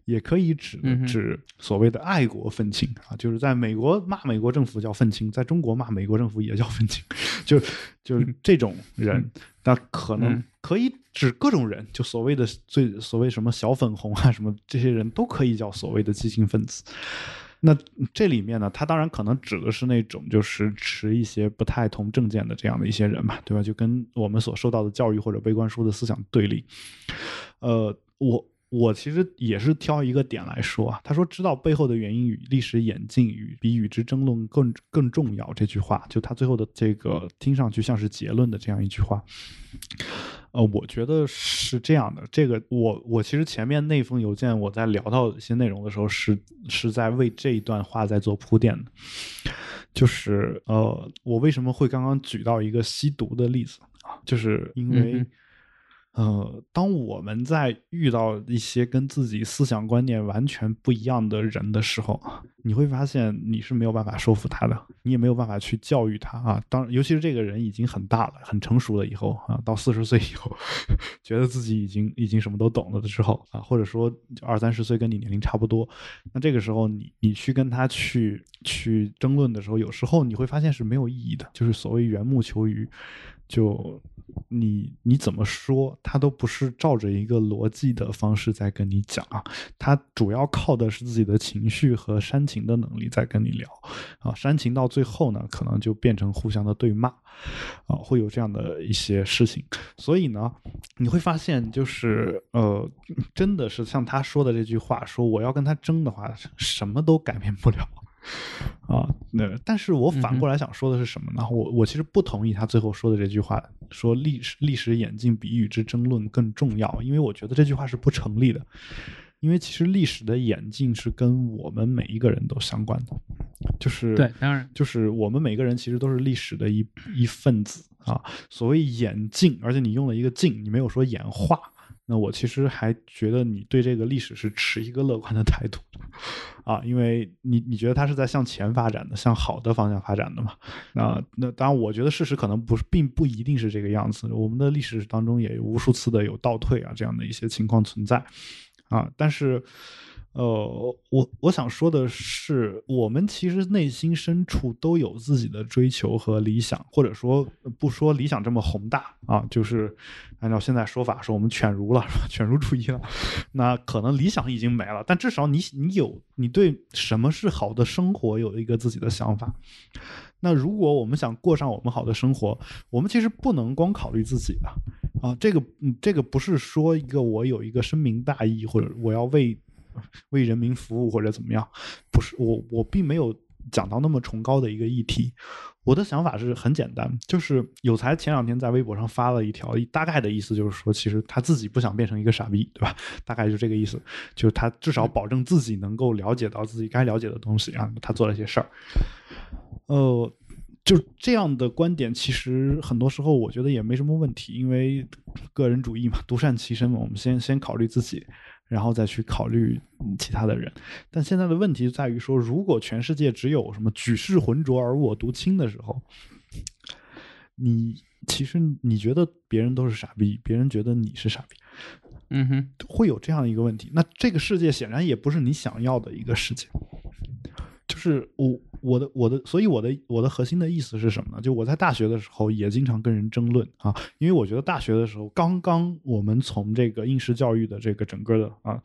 也可以指指所谓的爱国愤青啊，就是在美国骂美国政府叫愤青，在中国骂美国政府也叫愤青，就就是这种人，那可能可以指各种人，就所谓的最所谓什么小粉红啊，什么这些人都可以叫所谓的激进分子。那这里面呢，他当然可能指的是那种就是持一些不太同政见的这样的一些人嘛，对吧？就跟我们所受到的教育或者悲观书的思想对立。呃，我。我其实也是挑一个点来说啊，他说知道背后的原因与历史演进与比与之争论更更重要这句话，就他最后的这个听上去像是结论的这样一句话，呃，我觉得是这样的。这个我我其实前面那封邮件我在聊到一些内容的时候，是是在为这一段话在做铺垫的，就是呃，我为什么会刚刚举到一个吸毒的例子啊，就是因为。呃，当我们在遇到一些跟自己思想观念完全不一样的人的时候，你会发现你是没有办法说服他的，你也没有办法去教育他啊。当尤其是这个人已经很大了、很成熟了以后啊，到四十岁以后，觉得自己已经已经什么都懂了的时候啊，或者说二三十岁跟你年龄差不多，那这个时候你你去跟他去去争论的时候，有时候你会发现是没有意义的，就是所谓缘木求鱼，就。你你怎么说，他都不是照着一个逻辑的方式在跟你讲啊，他主要靠的是自己的情绪和煽情的能力在跟你聊啊，煽情到最后呢，可能就变成互相的对骂啊，会有这样的一些事情。所以呢，你会发现，就是呃，真的是像他说的这句话，说我要跟他争的话，什么都改变不了。啊，那但是我反过来想说的是什么呢？我我其实不同意他最后说的这句话，说历史历史演进比与之争论更重要，因为我觉得这句话是不成立的。因为其实历史的演进是跟我们每一个人都相关的，就是对，当然就是我们每个人其实都是历史的一一份子啊。所谓演进，而且你用了一个进，你没有说演化。那我其实还觉得你对这个历史是持一个乐观的态度，啊，因为你你觉得它是在向前发展的，向好的方向发展的嘛？那那当然，我觉得事实可能不是，并不一定是这个样子。我们的历史当中也有无数次的有倒退啊这样的一些情况存在，啊，但是。呃，我我想说的是，我们其实内心深处都有自己的追求和理想，或者说不说理想这么宏大啊，就是按照现在说法说我们犬儒了，犬儒主义了，那可能理想已经没了，但至少你你有你对什么是好的生活有一个自己的想法。那如果我们想过上我们好的生活，我们其实不能光考虑自己的啊，这个，这个不是说一个我有一个深明大义，或者我要为。为人民服务或者怎么样，不是我，我并没有讲到那么崇高的一个议题。我的想法是很简单，就是有才前两天在微博上发了一条，大概的意思就是说，其实他自己不想变成一个傻逼，对吧？大概就这个意思，就是他至少保证自己能够了解到自己该了解的东西然后，他做了一些事儿。呃，就这样的观点，其实很多时候我觉得也没什么问题，因为个人主义嘛，独善其身嘛，我们先先考虑自己。然后再去考虑其他的人，但现在的问题在于说，如果全世界只有什么举世浑浊而我独清的时候，你其实你觉得别人都是傻逼，别人觉得你是傻逼，嗯哼，会有这样一个问题。那这个世界显然也不是你想要的一个世界。就是我我的我的，所以我的我的核心的意思是什么呢？就我在大学的时候也经常跟人争论啊，因为我觉得大学的时候刚刚我们从这个应试教育的这个整个的啊，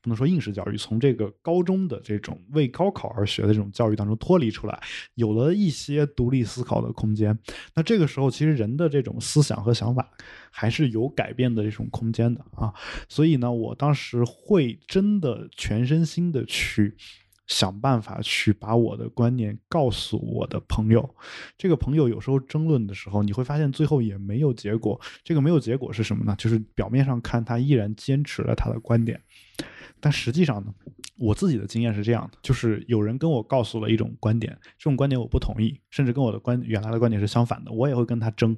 不能说应试教育，从这个高中的这种为高考而学的这种教育当中脱离出来，有了一些独立思考的空间。那这个时候其实人的这种思想和想法还是有改变的这种空间的啊，所以呢，我当时会真的全身心的去。想办法去把我的观念告诉我的朋友，这个朋友有时候争论的时候，你会发现最后也没有结果。这个没有结果是什么呢？就是表面上看他依然坚持了他的观点，但实际上呢，我自己的经验是这样的：就是有人跟我告诉了一种观点，这种观点我不同意，甚至跟我的观原来的观点是相反的，我也会跟他争。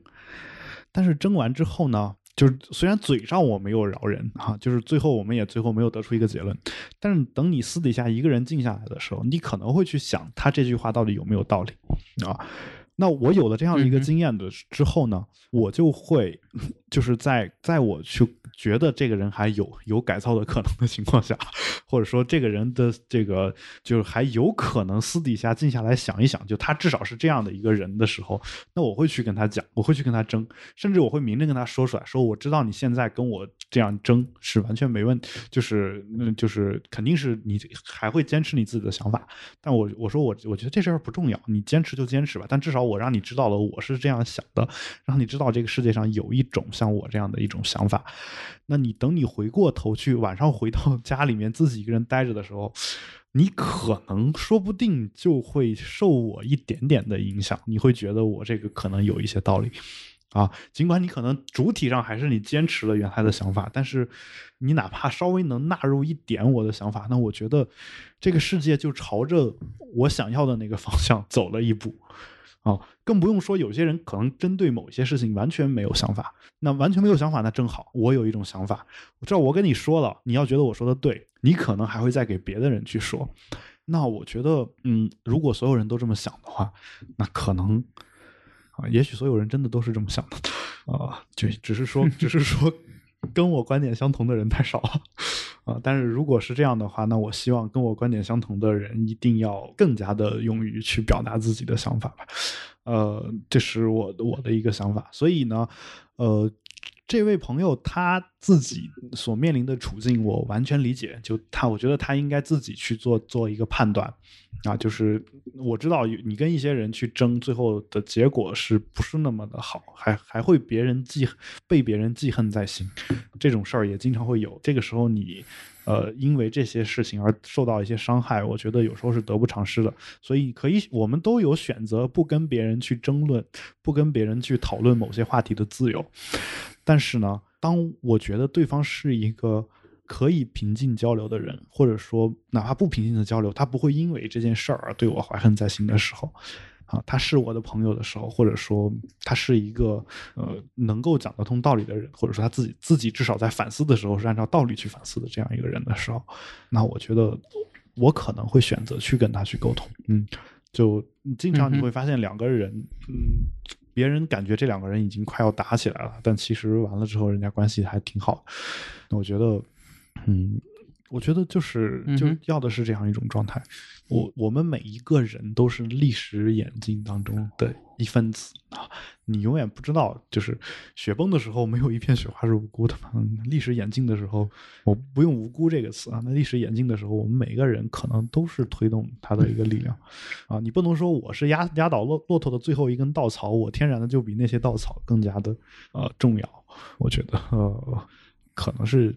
但是争完之后呢？就是虽然嘴上我没有饶人啊，就是最后我们也最后没有得出一个结论，但是等你私底下一个人静下来的时候，你可能会去想他这句话到底有没有道理啊？那我有了这样的一个经验的之后呢，我就会就是在在我去。觉得这个人还有有改造的可能的情况下，或者说这个人的这个就是还有可能私底下静下来想一想，就他至少是这样的一个人的时候，那我会去跟他讲，我会去跟他争，甚至我会明着跟他说出来，说我知道你现在跟我这样争是完全没问题，就是嗯就是肯定是你还会坚持你自己的想法，但我我说我我觉得这事儿不重要，你坚持就坚持吧，但至少我让你知道了我是这样想的，让你知道这个世界上有一种像我这样的一种想法。那你等你回过头去，晚上回到家里面自己一个人待着的时候，你可能说不定就会受我一点点的影响，你会觉得我这个可能有一些道理，啊，尽管你可能主体上还是你坚持了原来的想法，但是你哪怕稍微能纳入一点我的想法，那我觉得这个世界就朝着我想要的那个方向走了一步。啊，更不用说有些人可能针对某些事情完全没有想法，那完全没有想法，那正好，我有一种想法，我知道我跟你说了，你要觉得我说的对，你可能还会再给别的人去说，那我觉得，嗯，如果所有人都这么想的话，那可能啊，也许所有人真的都是这么想的啊，就只是说，只是说，跟我观点相同的人太少了啊。但是如果是这样的话，那我希望跟我观点相同的人一定要更加的勇于去表达自己的想法吧。呃，这是我我的一个想法。所以呢，呃。这位朋友他自己所面临的处境，我完全理解。就他，我觉得他应该自己去做做一个判断，啊，就是我知道你跟一些人去争，最后的结果是不是那么的好，还还会别人记被别人记恨在心，这种事儿也经常会有。这个时候你。呃，因为这些事情而受到一些伤害，我觉得有时候是得不偿失的。所以可以，我们都有选择不跟别人去争论、不跟别人去讨论某些话题的自由。但是呢，当我觉得对方是一个可以平静交流的人，或者说哪怕不平静的交流，他不会因为这件事儿而对我怀恨在心的时候。啊，他是我的朋友的时候，或者说他是一个呃能够讲得通道理的人，或者说他自己自己至少在反思的时候是按照道理去反思的这样一个人的时候，那我觉得我可能会选择去跟他去沟通。嗯，就经常你会发现两个人，嗯，别人感觉这两个人已经快要打起来了，但其实完了之后人家关系还挺好。那我觉得，嗯。我觉得就是就要的是这样一种状态。我我们每一个人都是历史演进当中的一份子啊！你永远不知道，就是雪崩的时候没有一片雪花是无辜的嘛。历史演进的时候，我不用“无辜”这个词啊。那历史演进的时候，我们每个人可能都是推动它的一个力量啊！你不能说我是压压倒骆骆驼的最后一根稻草，我天然的就比那些稻草更加的呃重要。我觉得呃可能是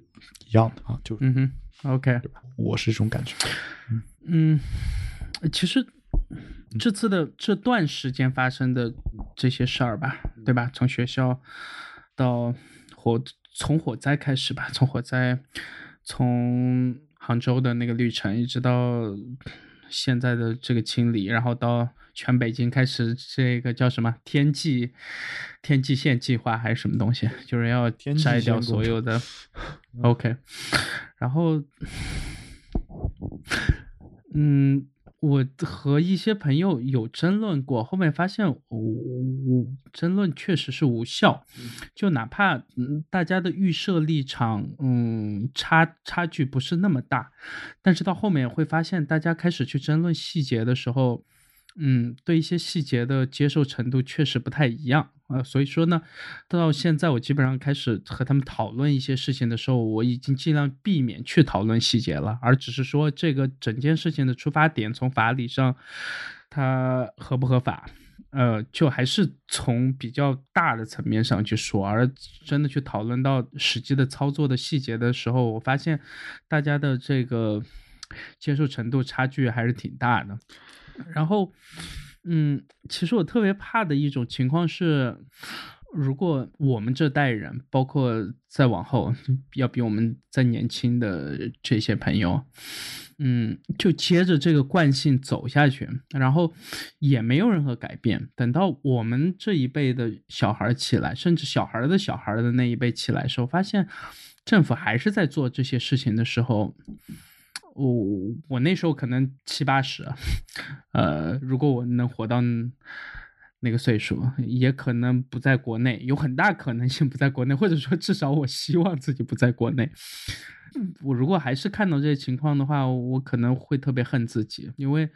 一样的啊，就嗯哼。OK，我是这种感觉。嗯，其实这次的这段时间发生的这些事儿吧，对吧？从学校到火，从火灾开始吧，从火灾，从杭州的那个绿城，一直到现在的这个清理，然后到全北京开始这个叫什么天际天际线计划还是什么东西，就是要摘掉所有的。OK。然后，嗯，我和一些朋友有争论过，后面发现，我我争论确实是无效。就哪怕嗯大家的预设立场，嗯差差距不是那么大，但是到后面会发现，大家开始去争论细节的时候。嗯，对一些细节的接受程度确实不太一样啊，所以说呢，到现在我基本上开始和他们讨论一些事情的时候，我已经尽量避免去讨论细节了，而只是说这个整件事情的出发点从法理上它合不合法，呃，就还是从比较大的层面上去说，而真的去讨论到实际的操作的细节的时候，我发现大家的这个接受程度差距还是挺大的。然后，嗯，其实我特别怕的一种情况是，如果我们这代人，包括再往后要比我们再年轻的这些朋友，嗯，就接着这个惯性走下去，然后也没有任何改变。等到我们这一辈的小孩起来，甚至小孩的小孩的那一辈起来时候，发现政府还是在做这些事情的时候。我我那时候可能七八十，呃，如果我能活到那个岁数，也可能不在国内，有很大可能性不在国内，或者说至少我希望自己不在国内。我如果还是看到这些情况的话，我可能会特别恨自己，因为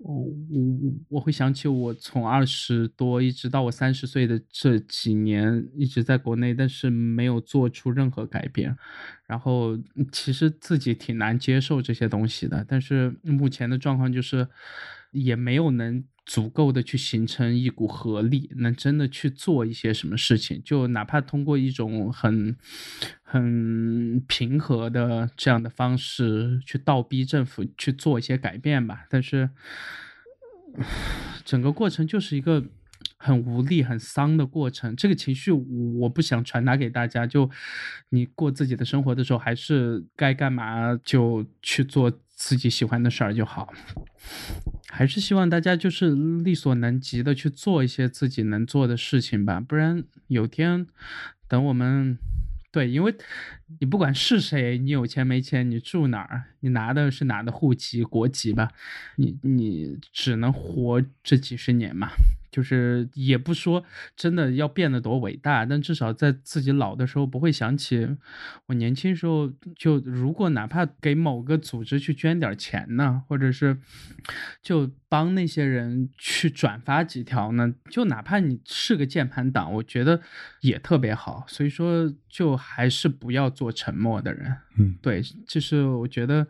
我我我会想起我从二十多一直到我三十岁的这几年一直在国内，但是没有做出任何改变，然后其实自己挺难接受这些东西的，但是目前的状况就是也没有能。足够的去形成一股合力，能真的去做一些什么事情，就哪怕通过一种很很平和的这样的方式去倒逼政府去做一些改变吧。但是整个过程就是一个很无力、很丧的过程。这个情绪我不想传达给大家。就你过自己的生活的时候，还是该干嘛就去做。自己喜欢的事儿就好，还是希望大家就是力所能及的去做一些自己能做的事情吧，不然有天等我们对，因为你不管是谁，你有钱没钱，你住哪儿，你拿的是哪的户籍、国籍吧，你你只能活这几十年嘛。就是也不说真的要变得多伟大，但至少在自己老的时候不会想起我年轻时候就如果哪怕给某个组织去捐点钱呢，或者是就帮那些人去转发几条呢，就哪怕你是个键盘党，我觉得也特别好。所以说，就还是不要做沉默的人。嗯，对，就是我觉得，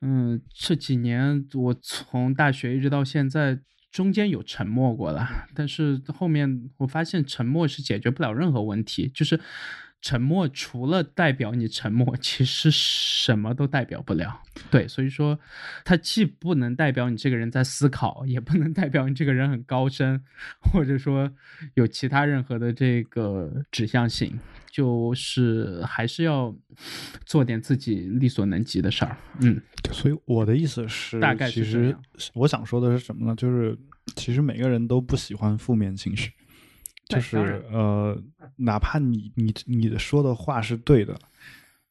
嗯，这几年我从大学一直到现在。中间有沉默过了，但是后面我发现沉默是解决不了任何问题，就是沉默除了代表你沉默，其实什么都代表不了。对，所以说它既不能代表你这个人在思考，也不能代表你这个人很高深，或者说有其他任何的这个指向性，就是还是要做点自己力所能及的事儿。嗯，所以我的意思是，大概其实我想说的是什么呢？就是其实每个人都不喜欢负面情绪，就是呃，哪怕你你你说的话是对的。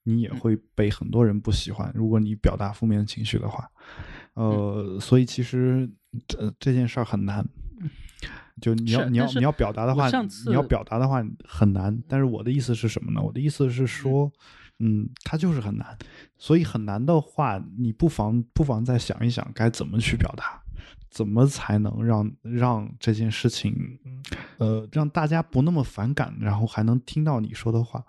你也会被很多人不喜欢。如果你表达负面情绪的话，呃，所以其实这这件事儿很难。就你要你要你要表达的话，你要表达的话很难。但是我的意思是什么呢？我的意思是说，嗯，它就是很难。所以很难的话，你不妨不妨再想一想，该怎么去表达，怎么才能让让这件事情，呃，让大家不那么反感，然后还能听到你说的话。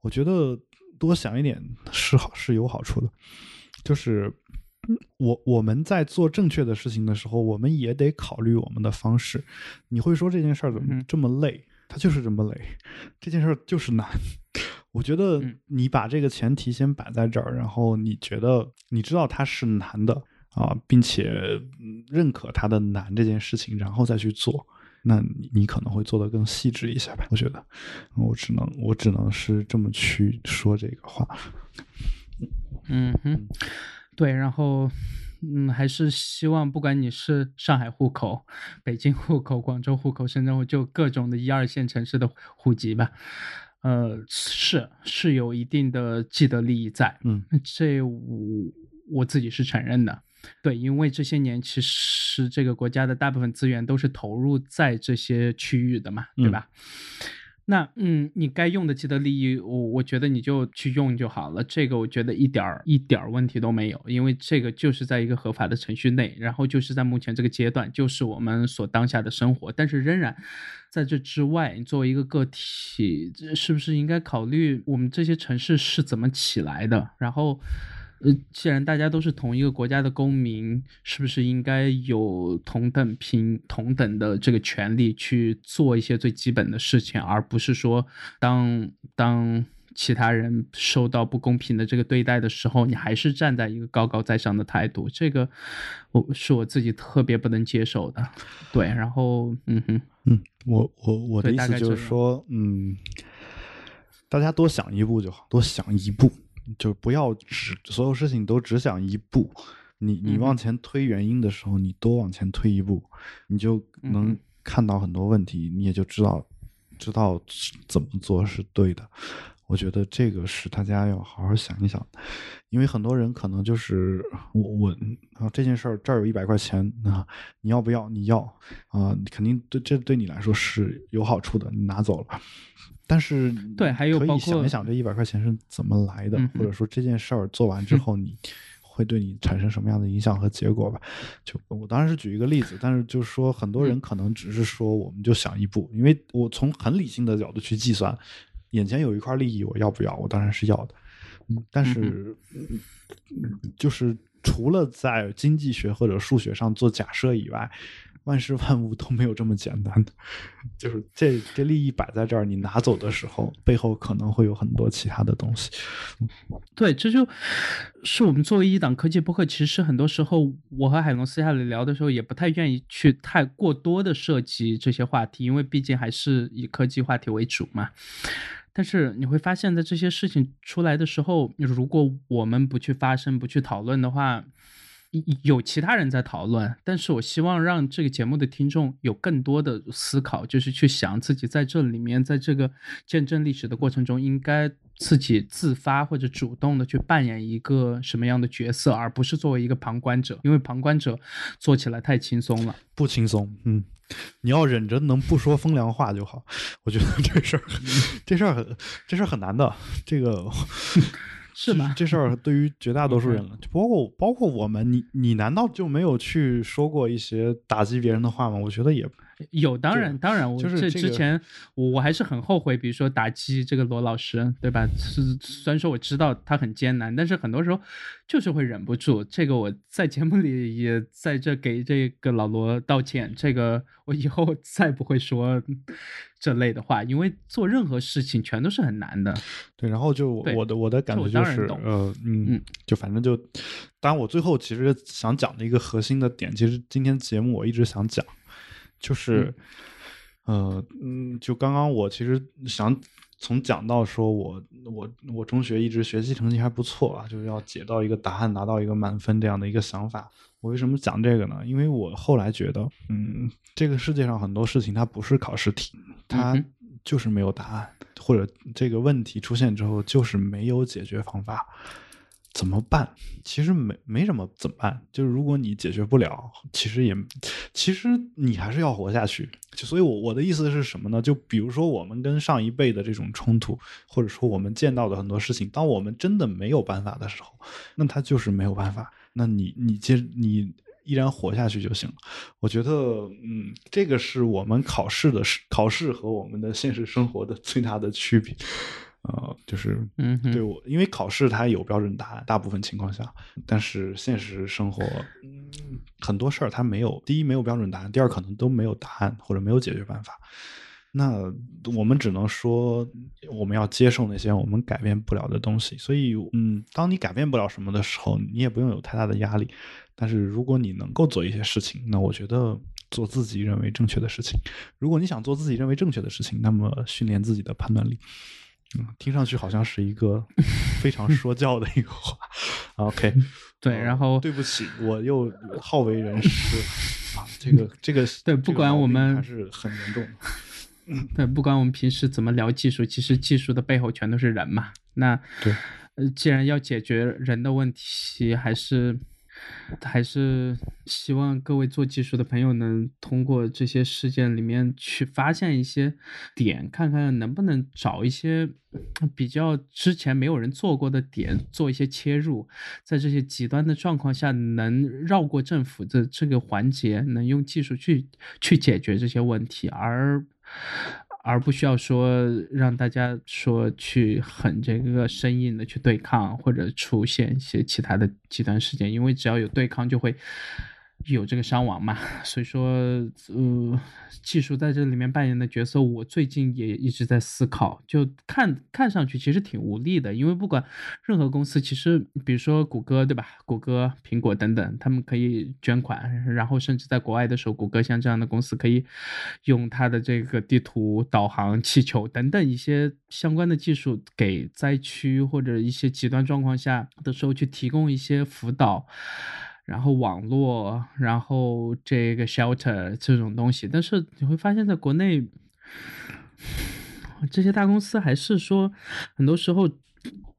我觉得。多想一点是好是有好处的，就是我我们在做正确的事情的时候，我们也得考虑我们的方式。你会说这件事儿怎么这么累？它就是这么累，这件事儿就是难。我觉得你把这个前提先摆在这儿，然后你觉得你知道它是难的啊，并且认可它的难这件事情，然后再去做。那你你可能会做得更细致一些吧？我觉得，我只能我只能是这么去说这个话。嗯哼，对，然后嗯，还是希望不管你是上海户口、北京户口、广州户口、深圳户，就各种的一二线城市的户籍吧，呃，是是有一定的既得利益在，嗯，这我我自己是承认的。对，因为这些年其实这个国家的大部分资源都是投入在这些区域的嘛，对吧？那嗯，你该用的既得利益，我我觉得你就去用就好了。这个我觉得一点儿一点儿问题都没有，因为这个就是在一个合法的程序内，然后就是在目前这个阶段，就是我们所当下的生活。但是仍然在这之外，你作为一个个体，是不是应该考虑我们这些城市是怎么起来的？然后。呃，既然大家都是同一个国家的公民，是不是应该有同等平同等的这个权利去做一些最基本的事情，而不是说当当其他人受到不公平的这个对待的时候，你还是站在一个高高在上的态度？这个我是我自己特别不能接受的。对，然后嗯哼，嗯，我我我的意思就是说，嗯，大家多想一步就好，多想一步。就不要只所有事情都只想一步，你你往前推原因的时候，你多往前推一步，你就能看到很多问题，你也就知道知道怎么做是对的。我觉得这个是大家要好好想一想，因为很多人可能就是我我啊这件事儿这儿有一百块钱啊，你要不要？你要啊，肯定对这对你来说是有好处的，你拿走了。但是对，还有可以想一想这一百块钱是怎么来的，或者说这件事儿做完之后，你会对你产生什么样的影响和结果吧？就我当然是举一个例子，但是就是说很多人可能只是说我们就想一步，因为我从很理性的角度去计算，眼前有一块利益，我要不要？我当然是要的。但是就是除了在经济学或者数学上做假设以外。万事万物都没有这么简单的，就是这这利益摆在这儿，你拿走的时候，背后可能会有很多其他的东西。对，这就是我们作为一档科技播客，其实很多时候我和海龙私下里聊的时候，也不太愿意去太过多的涉及这些话题，因为毕竟还是以科技话题为主嘛。但是你会发现在这些事情出来的时候，如果我们不去发声、不去讨论的话，有其他人在讨论，但是我希望让这个节目的听众有更多的思考，就是去想自己在这里面，在这个见证历史的过程中，应该自己自发或者主动的去扮演一个什么样的角色，而不是作为一个旁观者，因为旁观者做起来太轻松了，不轻松。嗯，你要忍着能不说风凉话就好。我觉得这事儿，这事儿很，这事儿很难的。这个是吗？这事儿对于绝大多数人了，包括包括我们，你你难道就没有去说过一些打击别人的话吗？我觉得也。有，当然，当然，我这之前我我还是很后悔，比如说打击这个罗老师，对吧？是虽然说我知道他很艰难，但是很多时候就是会忍不住。这个我在节目里也在这给这个老罗道歉，这个我以后再不会说这类的话，因为做任何事情全都是很难的。对，然后就我的我的感觉就是，呃，嗯，就反正就，当然我最后其实想讲的一个核心的点，其实今天节目我一直想讲。就是，呃，嗯，就刚刚我其实想从讲到说我我我中学一直学习成绩还不错啊，就是要解到一个答案拿到一个满分这样的一个想法。我为什么讲这个呢？因为我后来觉得，嗯，这个世界上很多事情它不是考试题，它就是没有答案，或者这个问题出现之后就是没有解决方法。怎么办？其实没没什么怎么办，就是如果你解决不了，其实也，其实你还是要活下去。就所以，我我的意思是什么呢？就比如说我们跟上一辈的这种冲突，或者说我们见到的很多事情，当我们真的没有办法的时候，那他就是没有办法。那你你接你依然活下去就行了。我觉得，嗯，这个是我们考试的考试和我们的现实生活的 最大的区别。呃，就是，嗯，对我，因为考试它有标准答案，大部分情况下，但是现实生活，嗯，很多事儿它没有，第一没有标准答案，第二可能都没有答案或者没有解决办法。那我们只能说，我们要接受那些我们改变不了的东西。所以，嗯，当你改变不了什么的时候，你也不用有太大的压力。但是，如果你能够做一些事情，那我觉得做自己认为正确的事情。如果你想做自己认为正确的事情，那么训练自己的判断力。嗯，听上去好像是一个 非常说教的一个话。OK，对，然后对不起，我又好为人师 啊。这个这个对，不管我们还是很严重。嗯，对，不管我们平时怎么聊技术，其实技术的背后全都是人嘛。那对，呃，既然要解决人的问题，还是。还是希望各位做技术的朋友能通过这些事件里面去发现一些点，看看能不能找一些比较之前没有人做过的点，做一些切入，在这些极端的状况下能绕过政府的这个环节，能用技术去去解决这些问题，而。而不需要说让大家说去很这个生硬的去对抗，或者出现一些其他的极端事件，因为只要有对抗就会。有这个伤亡嘛？所以说，呃，技术在这里面扮演的角色，我最近也一直在思考。就看看上去其实挺无力的，因为不管任何公司，其实比如说谷歌，对吧？谷歌、苹果等等，他们可以捐款，然后甚至在国外的时候，谷歌像这样的公司可以用它的这个地图、导航、气球等等一些相关的技术，给灾区或者一些极端状况下的时候去提供一些辅导。然后网络，然后这个 shelter 这种东西，但是你会发现在国内，这些大公司还是说，很多时候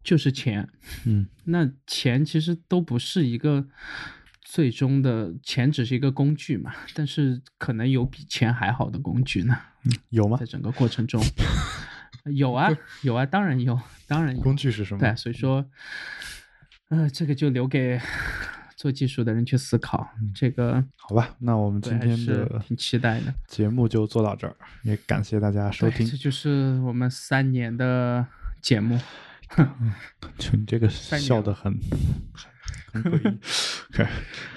就是钱，嗯，那钱其实都不是一个最终的钱，只是一个工具嘛。但是可能有比钱还好的工具呢？有吗？在整个过程中，有啊，有啊，当然有，当然有。工具是什么？对，所以说，呃，这个就留给。做技术的人去思考这个，好吧？那我们今天的挺期待的节目就做到这儿，也感谢大家收听。这就是我们三年的节目。就你这个笑的很很 很诡异。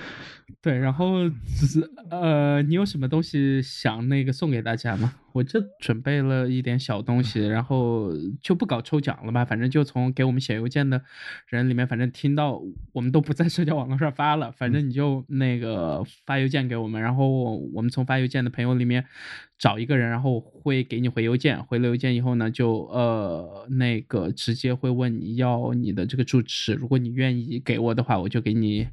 对，然后只是呃，你有什么东西想那个送给大家吗？我这准备了一点小东西，然后就不搞抽奖了吧，反正就从给我们写邮件的人里面，反正听到我们都不在社交网络上发了，反正你就那个发邮件给我们，然后我们从发邮件的朋友里面找一个人，然后会给你回邮件，回了邮件以后呢，就呃那个直接会问你要你的这个住址，如果你愿意给我的话，我就给你。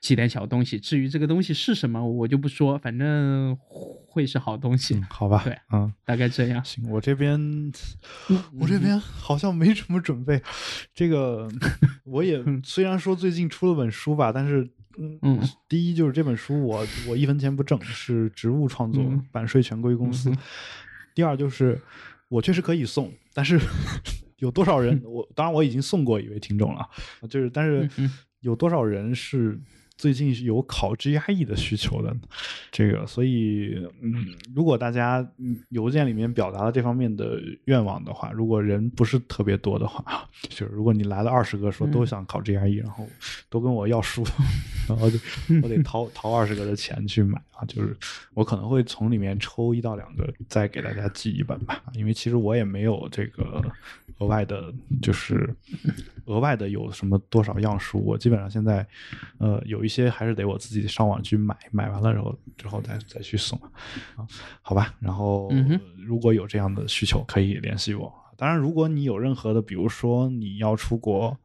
几点小东西。至于这个东西是什么，我就不说，反正会是好东西。好吧，对，嗯，大概这样。行，我这边我这边好像没什么准备。这个 我也虽然说最近出了本书吧，但是嗯，第一就是这本书我我一分钱不挣，是职务创作，版税全归公司。第二就是我确实可以送，但是。有多少人？我当然我已经送过一位听众了，就是但是有多少人是？最近有考 GRE 的需求的，这个，所以，嗯，如果大家邮件里面表达了这方面的愿望的话，如果人不是特别多的话，就是如果你来了二十个说都想考 GRE，然后都跟我要书，然后就我得。掏掏二十个的钱去买啊，就是我可能会从里面抽一到两个再给大家寄一本吧，因为其实我也没有这个额外的，就是额外的有什么多少样书，我基本上现在，呃，有一。些还是得我自己上网去买，买完了之后之后再再去送啊，好吧。然后如果有这样的需求，可以联系我。当然，如果你有任何的，比如说你要出国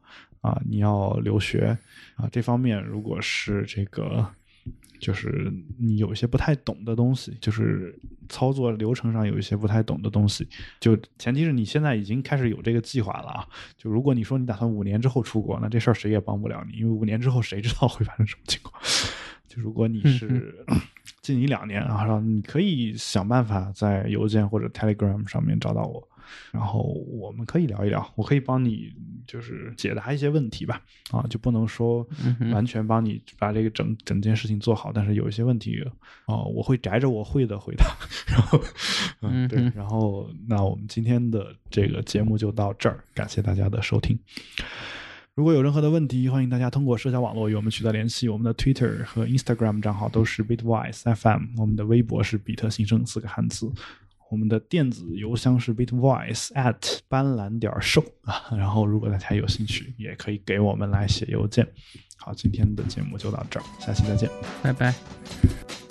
啊，你要留学啊，这方面如果是这个。就是你有一些不太懂的东西，就是操作流程上有一些不太懂的东西，就前提是你现在已经开始有这个计划了啊。就如果你说你打算五年之后出国，那这事儿谁也帮不了你，因为五年之后谁知道会发生什么情况？就如果你是近一两年啊，你可以想办法在邮件或者 Telegram 上面找到我。然后我们可以聊一聊，我可以帮你就是解答一些问题吧，啊，就不能说完全帮你把这个整整件事情做好，但是有一些问题，哦，我会宅着我会的回答。然后，嗯，对，然后那我们今天的这个节目就到这儿，感谢大家的收听。如果有任何的问题，欢迎大家通过社交网络与我们取得联系，我们的 Twitter 和 Instagram 账号都是 Bitwise FM，我们的微博是比特新生四个汉字。我们的电子邮箱是 bitvoice at 斑斓点 show 啊，然后如果大家有兴趣，也可以给我们来写邮件。好，今天的节目就到这儿，下期再见，拜拜。